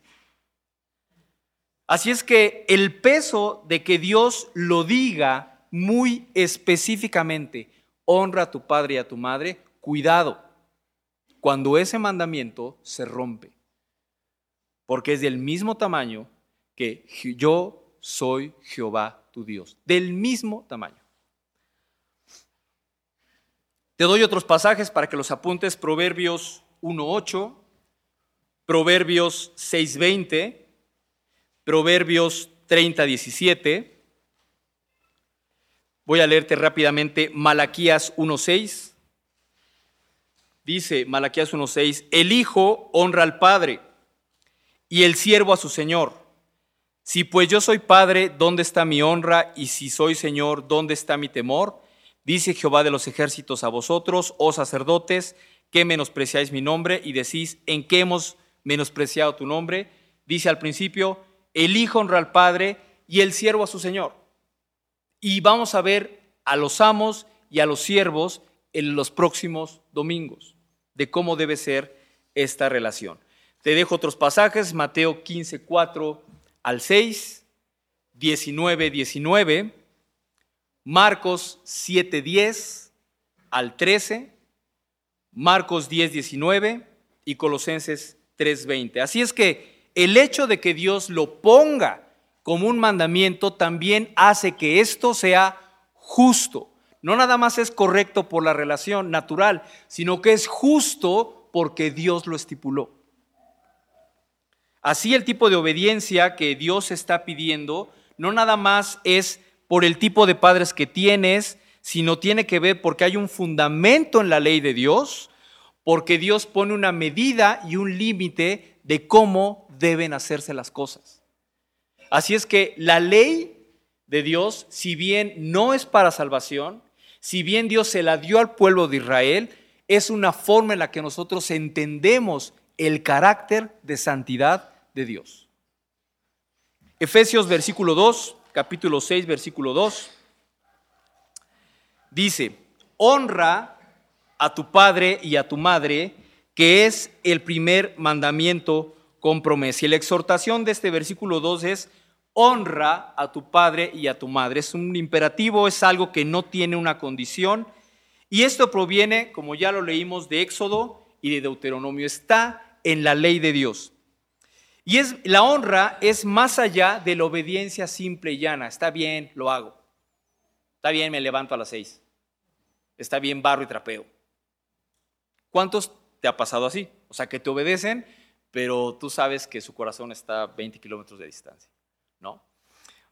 Speaker 1: Así es que el peso de que Dios lo diga muy específicamente, honra a tu padre y a tu madre, cuidado, cuando ese mandamiento se rompe, porque es del mismo tamaño que yo soy Jehová tu Dios, del mismo tamaño. Te doy otros pasajes para que los apuntes, Proverbios 1.8, Proverbios 6.20, Proverbios 30.17. Voy a leerte rápidamente Malaquías 1.6. Dice Malaquías 1.6, el Hijo honra al Padre y el siervo a su Señor. Si pues yo soy Padre, ¿dónde está mi honra? Y si soy Señor, ¿dónde está mi temor? Dice Jehová de los ejércitos a vosotros, oh sacerdotes, que menospreciáis mi nombre y decís, ¿en qué hemos menospreciado tu nombre? Dice al principio, el Hijo honra al Padre y el siervo a su Señor. Y vamos a ver a los amos y a los siervos en los próximos domingos, de cómo debe ser esta relación. Te dejo otros pasajes, Mateo 15, 4 al 6, 19, 19, Marcos 7, 10 al 13, Marcos 10, 19 y Colosenses 3, 20. Así es que el hecho de que Dios lo ponga como un mandamiento también hace que esto sea justo. No nada más es correcto por la relación natural, sino que es justo porque Dios lo estipuló. Así el tipo de obediencia que Dios está pidiendo no nada más es por el tipo de padres que tienes, sino tiene que ver porque hay un fundamento en la ley de Dios, porque Dios pone una medida y un límite de cómo deben hacerse las cosas. Así es que la ley de Dios, si bien no es para salvación, si bien Dios se la dio al pueblo de Israel, es una forma en la que nosotros entendemos el carácter de santidad de Dios. Efesios versículo 2, capítulo 6, versículo 2, dice, honra a tu padre y a tu madre, que es el primer mandamiento con promesa. Y la exhortación de este versículo 2 es, honra a tu padre y a tu madre. Es un imperativo, es algo que no tiene una condición. Y esto proviene, como ya lo leímos, de Éxodo y de Deuteronomio. Está en la ley de Dios. Y es, la honra es más allá de la obediencia simple y llana. Está bien, lo hago. Está bien, me levanto a las seis. Está bien, barro y trapeo. ¿Cuántos te ha pasado así? O sea, que te obedecen, pero tú sabes que su corazón está a 20 kilómetros de distancia. ¿No?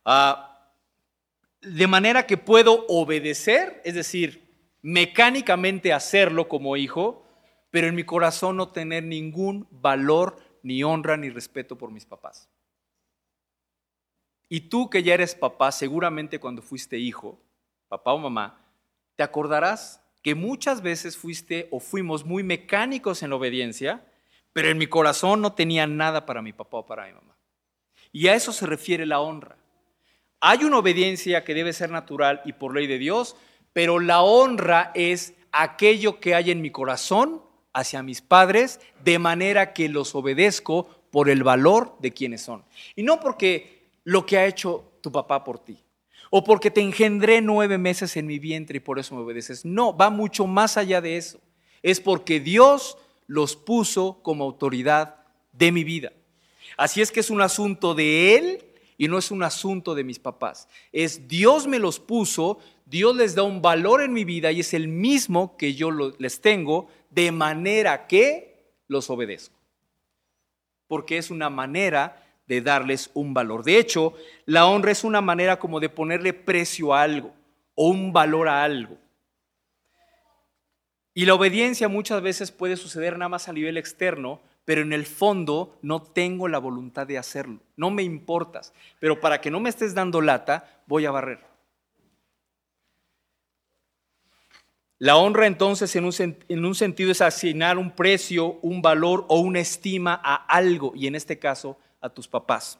Speaker 1: Ah, de manera que puedo obedecer, es decir, mecánicamente hacerlo como hijo, pero en mi corazón no tener ningún valor ni honra ni respeto por mis papás. Y tú que ya eres papá, seguramente cuando fuiste hijo, papá o mamá, te acordarás que muchas veces fuiste o fuimos muy mecánicos en la obediencia, pero en mi corazón no tenía nada para mi papá o para mi mamá. Y a eso se refiere la honra. Hay una obediencia que debe ser natural y por ley de Dios, pero la honra es aquello que hay en mi corazón hacia mis padres de manera que los obedezco por el valor de quienes son. Y no porque lo que ha hecho tu papá por ti, o porque te engendré nueve meses en mi vientre y por eso me obedeces. No, va mucho más allá de eso. Es porque Dios los puso como autoridad de mi vida. Así es que es un asunto de Él y no es un asunto de mis papás. Es Dios me los puso, Dios les da un valor en mi vida y es el mismo que yo les tengo de manera que los obedezco. Porque es una manera de darles un valor. De hecho, la honra es una manera como de ponerle precio a algo o un valor a algo. Y la obediencia muchas veces puede suceder nada más a nivel externo, pero en el fondo no tengo la voluntad de hacerlo. No me importas, pero para que no me estés dando lata, voy a barrer. La honra entonces en un, sentido es asignar un precio, un valor o una estima a algo, y en este caso a tus papás.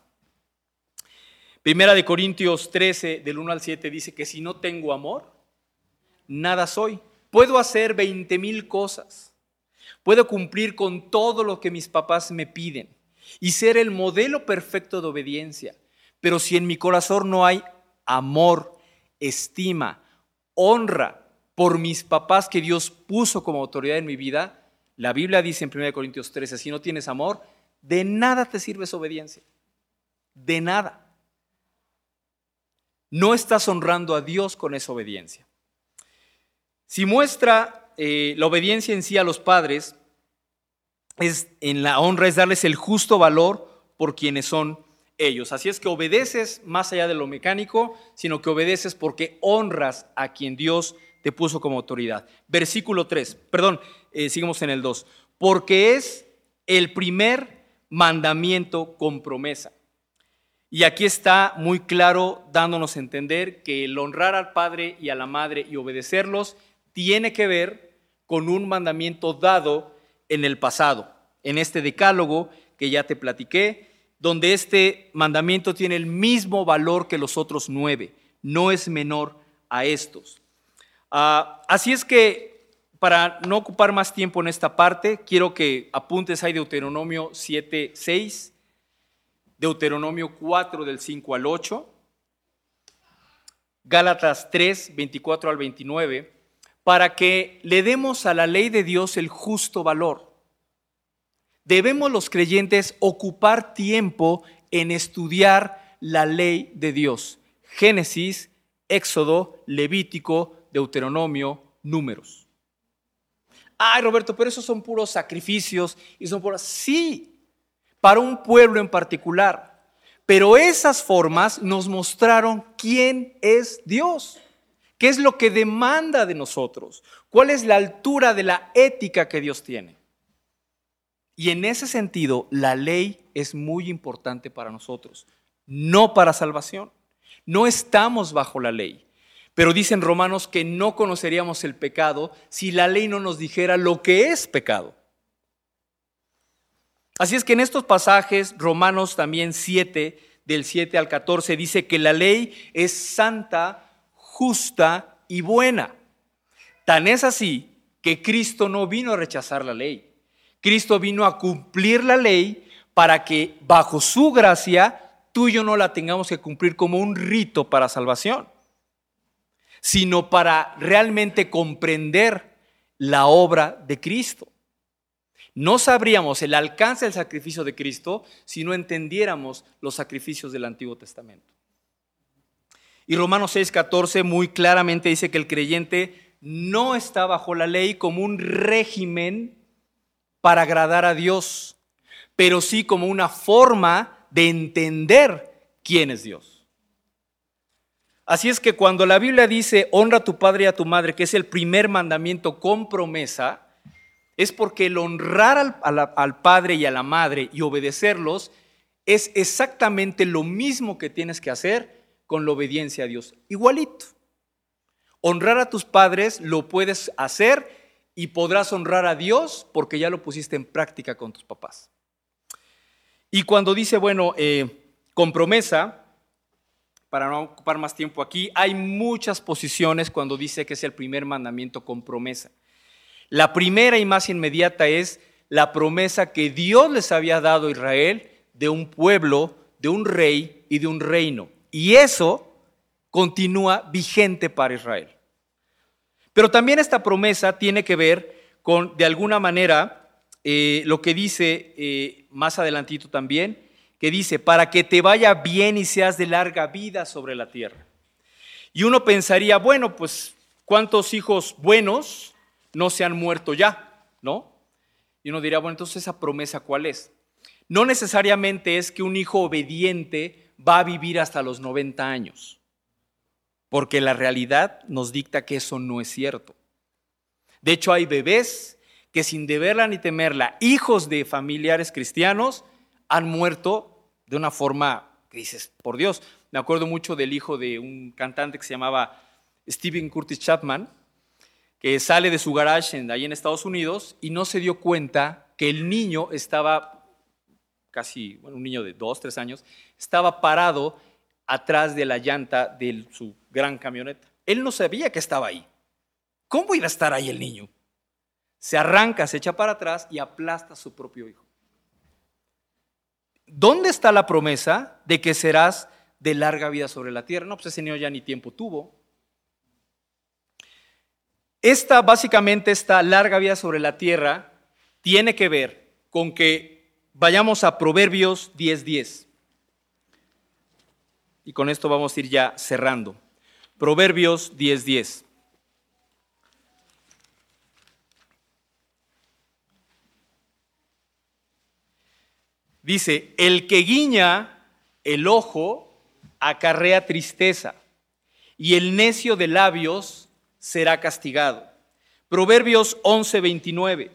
Speaker 1: Primera de Corintios 13, del 1 al 7, dice que si no tengo amor, nada soy. Puedo hacer 20 mil cosas. Puedo cumplir con todo lo que mis papás me piden y ser el modelo perfecto de obediencia. Pero si en mi corazón no hay amor, estima, honra por mis papás que Dios puso como autoridad en mi vida, la Biblia dice en 1 Corintios 13, si no tienes amor, de nada te sirve esa obediencia. De nada. No estás honrando a Dios con esa obediencia. Si muestra eh, la obediencia en sí a los padres, es, en la honra es darles el justo valor por quienes son ellos. Así es que obedeces más allá de lo mecánico, sino que obedeces porque honras a quien Dios te puso como autoridad. Versículo 3, perdón, eh, sigamos en el 2. Porque es el primer mandamiento con promesa. Y aquí está muy claro dándonos a entender que el honrar al Padre y a la Madre y obedecerlos tiene que ver con un mandamiento dado en el pasado, en este decálogo que ya te platiqué, donde este mandamiento tiene el mismo valor que los otros nueve, no es menor a estos. Ah, así es que, para no ocupar más tiempo en esta parte, quiero que apuntes ahí Deuteronomio 7, 6, Deuteronomio 4 del 5 al 8, Gálatas 3, 24 al 29, para que le demos a la ley de Dios el justo valor. Debemos los creyentes ocupar tiempo en estudiar la ley de Dios. Génesis, Éxodo, Levítico, Deuteronomio, Números. Ay, Roberto, pero esos son puros sacrificios y son puros... Sí, para un pueblo en particular. Pero esas formas nos mostraron quién es Dios, qué es lo que demanda de nosotros, cuál es la altura de la ética que Dios tiene. Y en ese sentido, la ley es muy importante para nosotros, no para salvación. No estamos bajo la ley. Pero dicen Romanos que no conoceríamos el pecado si la ley no nos dijera lo que es pecado. Así es que en estos pasajes, Romanos también 7, del 7 al 14, dice que la ley es santa, justa y buena. Tan es así que Cristo no vino a rechazar la ley. Cristo vino a cumplir la ley para que bajo su gracia tú y yo no la tengamos que cumplir como un rito para salvación, sino para realmente comprender la obra de Cristo. No sabríamos el alcance del sacrificio de Cristo si no entendiéramos los sacrificios del Antiguo Testamento. Y Romanos 6:14 muy claramente dice que el creyente no está bajo la ley como un régimen para agradar a Dios, pero sí como una forma de entender quién es Dios. Así es que cuando la Biblia dice honra a tu padre y a tu madre, que es el primer mandamiento con promesa, es porque el honrar al, padre y a la madre y obedecerlos es exactamente lo mismo que tienes que hacer con la obediencia a Dios. Igualito. Honrar a tus padres lo puedes hacer y podrás honrar a Dios porque ya lo pusiste en práctica con tus papás. Y cuando dice, bueno, eh, con promesa, para no ocupar más tiempo aquí, hay muchas posiciones cuando dice que es el primer mandamiento con promesa. La primera y más inmediata es la promesa que Dios les había dado a Israel de un pueblo, de un rey y de un reino. Y eso continúa vigente para Israel. Pero también esta promesa tiene que ver con, de alguna manera, eh, lo que dice eh, más adelantito también, que dice, para que te vaya bien y seas de larga vida sobre la tierra. Y uno pensaría, bueno, pues, ¿cuántos hijos buenos no se han muerto ya, ¿no? Y uno diría, bueno, entonces esa promesa, ¿cuál es? No necesariamente es que un hijo obediente va a vivir hasta los 90 años, porque la realidad nos dicta que eso no es cierto. De hecho, hay bebés que sin deberla ni temerla, hijos de familiares cristianos, han muerto de una forma que dices, por Dios, me acuerdo mucho del hijo de un cantante que se llamaba Stephen Curtis Chapman, que sale de su garage en, ahí en Estados Unidos y no se dio cuenta que el niño estaba, casi, bueno, un niño de dos, tres años, estaba parado atrás de la llanta de su gran camioneta. Él no sabía que estaba ahí. ¿Cómo iba a estar ahí el niño? Se arranca, se echa para atrás y aplasta a su propio hijo. ¿Dónde está la promesa de que serás de larga vida sobre la tierra. No, pues ese niño ya ni tiempo tuvo. Esta, básicamente, esta larga vida sobre la tierra tiene que ver con que vayamos a Proverbios 10:10. Y con esto vamos a ir ya cerrando. Proverbios 10:10. Dice, el que guiña el ojo acarrea tristeza, y el necio de labios será castigado. Proverbios 11:29.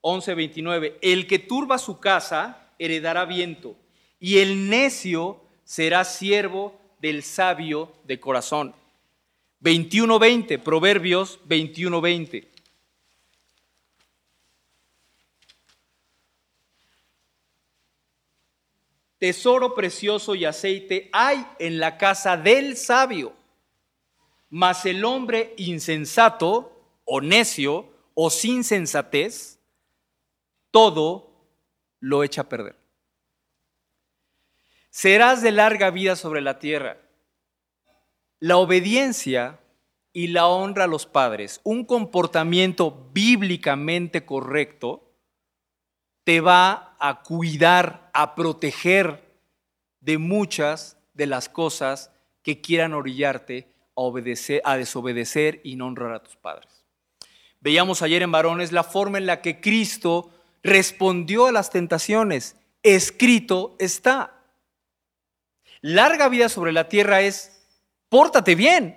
Speaker 1: 11:29. El que turba su casa heredará viento, y el necio será siervo del sabio de corazón. 21:20, Proverbios 21:20. Tesoro precioso y aceite hay en la casa del sabio, mas el hombre insensato o necio o sin sensatez, todo lo echa a perder. Serás de larga vida sobre la tierra. La obediencia y la honra a los padres, un comportamiento bíblicamente correcto, te va a cuidar, a proteger de muchas de las cosas que quieran orillarte a, obedecer, a desobedecer y no honrar a tus padres. Veíamos ayer en varones la forma en la que Cristo respondió a las tentaciones. Escrito está. Larga vida sobre la tierra es, pórtate bien.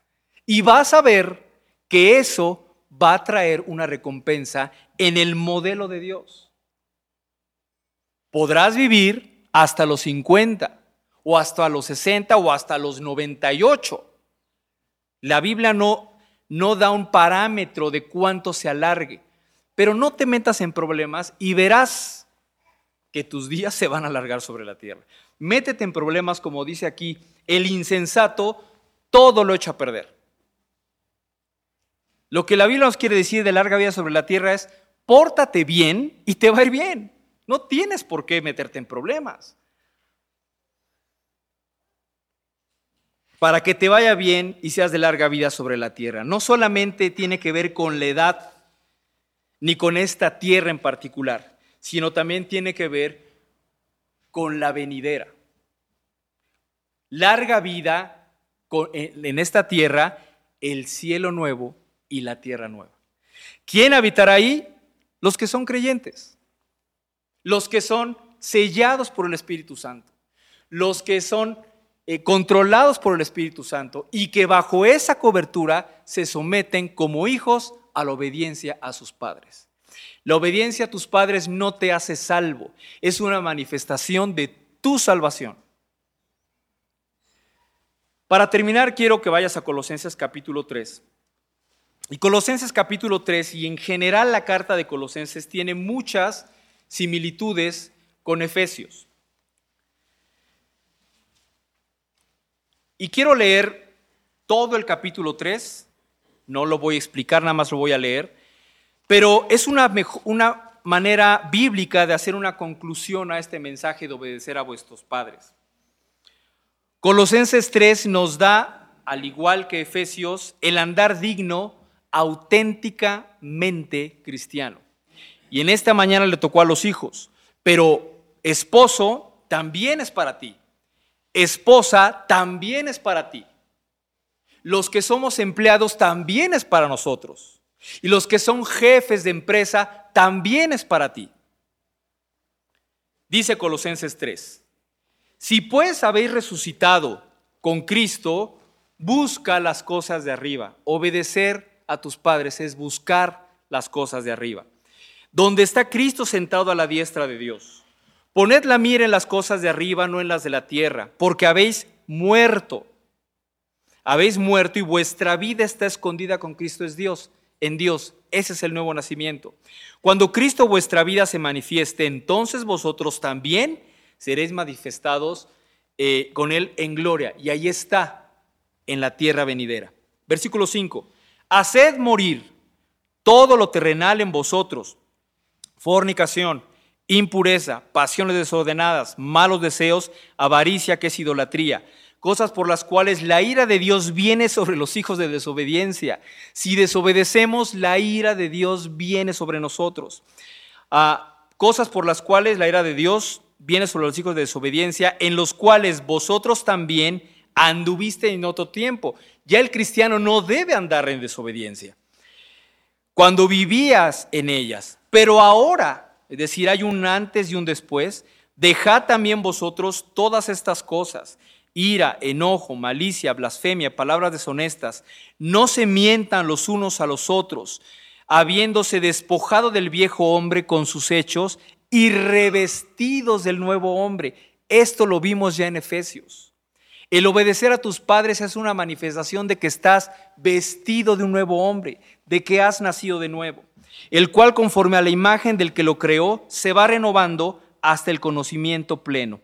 Speaker 1: y vas a ver que eso va a traer una recompensa en el modelo de Dios podrás vivir hasta los 50 o hasta los 60 o hasta los 98. La Biblia no, no da un parámetro de cuánto se alargue, pero no te metas en problemas y verás que tus días se van a alargar sobre la tierra. Métete en problemas, como dice aquí, el insensato todo lo echa a perder. Lo que la Biblia nos quiere decir de larga vida sobre la tierra es, pórtate bien y te va a ir bien. No tienes por qué meterte en problemas. Para que te vaya bien y seas de larga vida sobre la tierra. No solamente tiene que ver con la edad, ni con esta tierra en particular, sino también tiene que ver con la venidera. Larga vida en esta tierra, el cielo nuevo y la tierra nueva. ¿Quién habitará ahí? Los que son creyentes los que son sellados por el Espíritu Santo, los que son eh, controlados por el Espíritu Santo y que bajo esa cobertura se someten como hijos a la obediencia a sus padres. La obediencia a tus padres no te hace salvo, es una manifestación de tu salvación. Para terminar, quiero que vayas a Colosenses capítulo 3. Y Colosenses capítulo 3 y en general la carta de Colosenses tiene muchas similitudes con Efesios. Y quiero leer todo el capítulo 3, no lo voy a explicar, nada más lo voy a leer, pero es una, una manera bíblica de hacer una conclusión a este mensaje de obedecer a vuestros padres. Colosenses 3 nos da, al igual que Efesios, el andar digno auténticamente cristiano. Y en esta mañana le tocó a los hijos. Pero esposo también es para ti. Esposa también es para ti. Los que somos empleados también es para nosotros. Y los que son jefes de empresa también es para ti. Dice Colosenses 3. Si pues habéis resucitado con Cristo, busca las cosas de arriba. Obedecer a tus padres es buscar las cosas de arriba donde está Cristo sentado a la diestra de Dios. Poned la mira en las cosas de arriba, no en las de la tierra, porque habéis muerto. Habéis muerto y vuestra vida está escondida con Cristo es Dios, en Dios. Ese es el nuevo nacimiento. Cuando Cristo vuestra vida se manifieste, entonces vosotros también seréis manifestados eh, con Él en gloria. Y ahí está, en la tierra venidera. Versículo 5. Haced morir todo lo terrenal en vosotros fornicación, impureza, pasiones desordenadas, malos deseos, avaricia que es idolatría, cosas por las cuales la ira de Dios viene sobre los hijos de desobediencia. Si desobedecemos, la ira de Dios viene sobre nosotros. Ah, cosas por las cuales la ira de Dios viene sobre los hijos de desobediencia, en los cuales vosotros también anduviste en otro tiempo. Ya el cristiano no debe andar en desobediencia. Cuando vivías en ellas, pero ahora, es decir, hay un antes y un después, dejad también vosotros todas estas cosas, ira, enojo, malicia, blasfemia, palabras deshonestas, no se mientan los unos a los otros, habiéndose despojado del viejo hombre con sus hechos y revestidos del nuevo hombre. Esto lo vimos ya en Efesios. El obedecer a tus padres es una manifestación de que estás vestido de un nuevo hombre, de que has nacido de nuevo, el cual conforme a la imagen del que lo creó, se va renovando hasta el conocimiento pleno,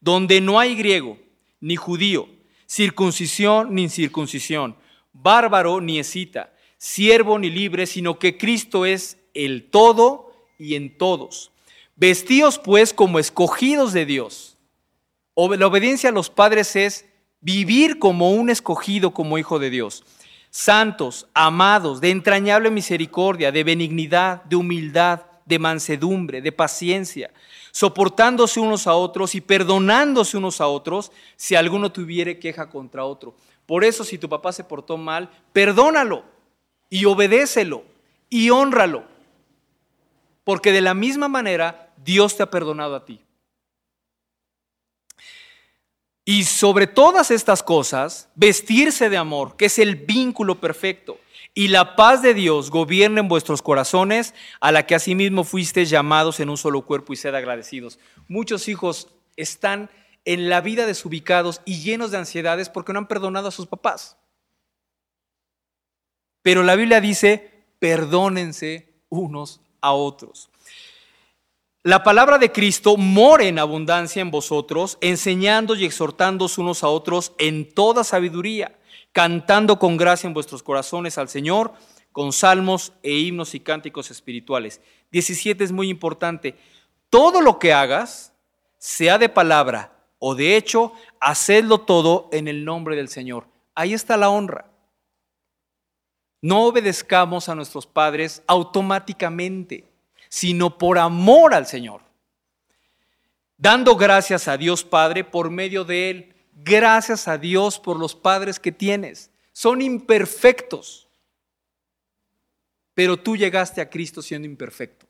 Speaker 1: donde no hay griego ni judío, circuncisión ni incircuncisión, bárbaro ni escita, siervo ni libre, sino que Cristo es el todo y en todos. Vestíos pues como escogidos de Dios. La obediencia a los padres es vivir como un escogido, como hijo de Dios. Santos, amados, de entrañable misericordia, de benignidad, de humildad, de mansedumbre, de paciencia, soportándose unos a otros y perdonándose unos a otros si alguno tuviere queja contra otro. Por eso si tu papá se portó mal, perdónalo y obedécelo y honralo. Porque de la misma manera Dios te ha perdonado a ti. Y sobre todas estas cosas, vestirse de amor, que es el vínculo perfecto, y la paz de Dios gobierne en vuestros corazones, a la que asimismo fuisteis llamados en un solo cuerpo y sed agradecidos. Muchos hijos están en la vida desubicados y llenos de ansiedades porque no han perdonado a sus papás. Pero la Biblia dice, perdónense unos a otros. La palabra de Cristo more en abundancia en vosotros, enseñando y exhortándoos unos a otros en toda sabiduría, cantando con gracia en vuestros corazones al Señor, con salmos e himnos y cánticos espirituales. 17 es muy importante. Todo lo que hagas, sea de palabra o de hecho, hacedlo todo en el nombre del Señor. Ahí está la honra. No obedezcamos a nuestros padres automáticamente sino por amor al Señor. Dando gracias a Dios Padre por medio de Él. Gracias a Dios por los padres que tienes. Son imperfectos. Pero tú llegaste a Cristo siendo imperfecto.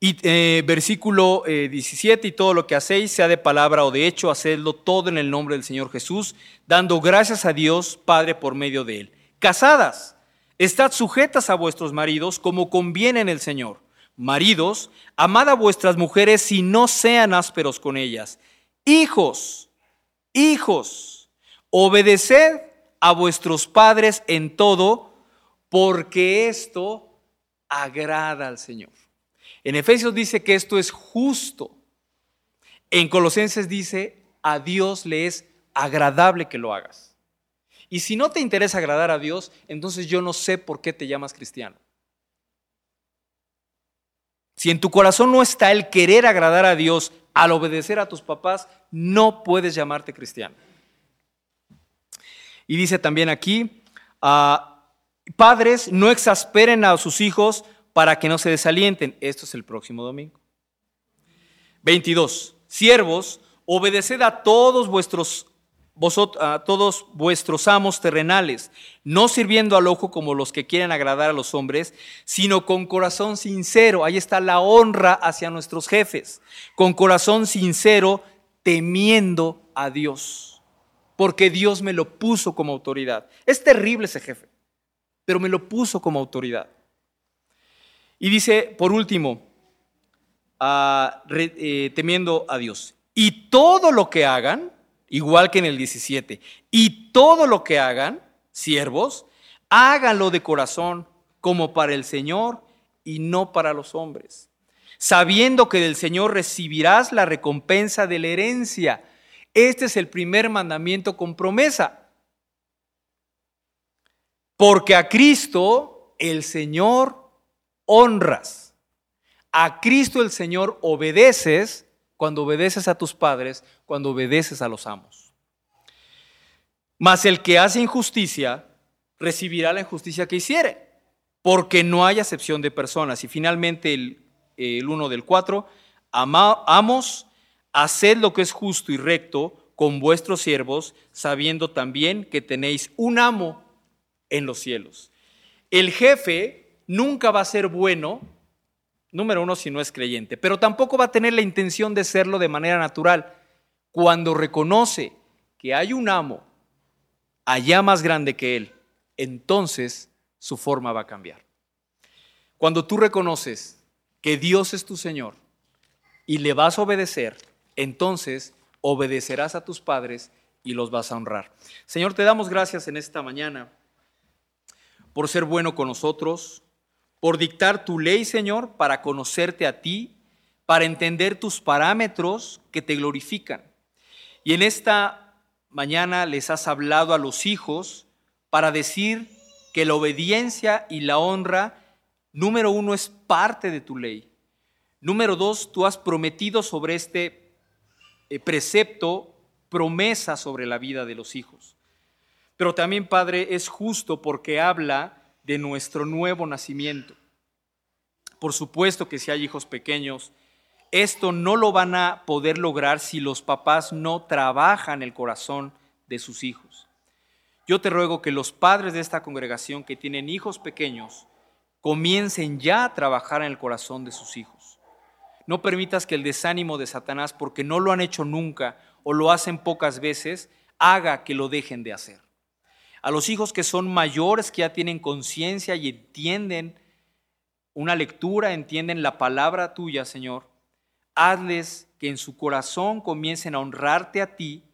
Speaker 1: Y eh, versículo 17, eh, y todo lo que hacéis, sea de palabra o de hecho, hacedlo todo en el nombre del Señor Jesús, dando gracias a Dios Padre por medio de Él. Casadas, Estad sujetas a vuestros maridos como conviene en el Señor. Maridos, amad a vuestras mujeres y no sean ásperos con ellas. Hijos, hijos, obedeced a vuestros padres en todo, porque esto agrada al Señor. En Efesios dice que esto es justo. En Colosenses dice, a Dios le es agradable que lo hagas. Y si no te interesa agradar a Dios, entonces yo no sé por qué te llamas cristiano. Si en tu corazón no está el querer agradar a Dios al obedecer a tus papás, no puedes llamarte cristiano. Y dice también aquí, ah, padres, no exasperen a sus hijos para que no se desalienten. Esto es el próximo domingo. 22. Siervos, obedeced a todos vuestros a todos vuestros amos terrenales, no sirviendo al ojo como los que quieren agradar a los hombres, sino con corazón sincero. Ahí está la honra hacia nuestros jefes, con corazón sincero, temiendo a Dios, porque Dios me lo puso como autoridad. Es terrible ese jefe, pero me lo puso como autoridad. Y dice, por último, eh, temiendo a Dios. Y todo lo que hagan, igual que en el 17. Y todo lo que hagan, siervos, háganlo de corazón, como para el Señor y no para los hombres, sabiendo que del Señor recibirás la recompensa de la herencia. Este es el primer mandamiento con promesa. Porque a Cristo, el Señor, honras. A Cristo el Señor obedeces cuando obedeces a tus padres, cuando obedeces a los amos. Mas el que hace injusticia recibirá la injusticia que hiciere, porque no hay acepción de personas. Y finalmente el, el 1 del 4, amos, haced lo que es justo y recto con vuestros siervos, sabiendo también que tenéis un amo en los cielos. El jefe nunca va a ser bueno, número uno, si no es creyente, pero tampoco va a tener la intención de serlo de manera natural. Cuando reconoce que hay un amo allá más grande que él, entonces su forma va a cambiar. Cuando tú reconoces que Dios es tu Señor y le vas a obedecer, entonces obedecerás a tus padres y los vas a honrar. Señor, te damos gracias en esta mañana por ser bueno con nosotros, por dictar tu ley, Señor, para conocerte a ti, para entender tus parámetros que te glorifican. Y en esta mañana les has hablado a los hijos para decir que la obediencia y la honra, número uno, es parte de tu ley. Número dos, tú has prometido sobre este eh, precepto promesa sobre la vida de los hijos. Pero también, Padre, es justo porque habla de nuestro nuevo nacimiento. Por supuesto que si hay hijos pequeños, esto no lo van a poder lograr si los papás no trabajan el corazón de sus hijos. Yo te ruego que los padres de esta congregación que tienen hijos pequeños comiencen ya a trabajar en el corazón de sus hijos. No permitas que el desánimo de Satanás, porque no lo han hecho nunca o lo hacen pocas veces, haga que lo dejen de hacer a los hijos que son mayores, que ya tienen conciencia y entienden una lectura, entienden la palabra tuya, Señor, hazles que en su corazón comiencen a honrarte a ti,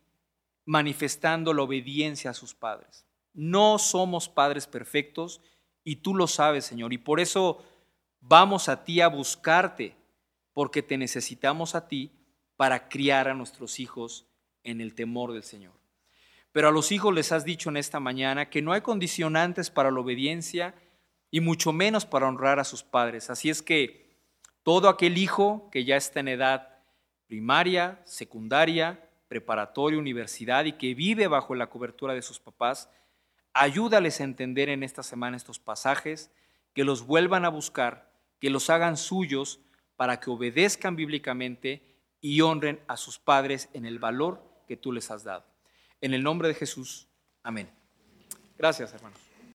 Speaker 1: manifestando la obediencia a sus padres. No somos padres perfectos y tú lo sabes, Señor, y por eso vamos a ti a buscarte, porque te necesitamos a ti para criar a nuestros hijos en el temor del Señor. Pero a los hijos les has dicho en esta mañana que no hay condicionantes para la obediencia y mucho menos para honrar a sus padres. Así es que todo aquel hijo que ya está en edad primaria, secundaria, preparatoria, universidad y que vive bajo la cobertura de sus papás, ayúdales a entender en esta semana estos pasajes, que los vuelvan a buscar, que los hagan suyos para que obedezcan bíblicamente y honren a sus padres en el valor que tú les has dado. En el nombre de Jesús. Amén. Gracias, hermanos.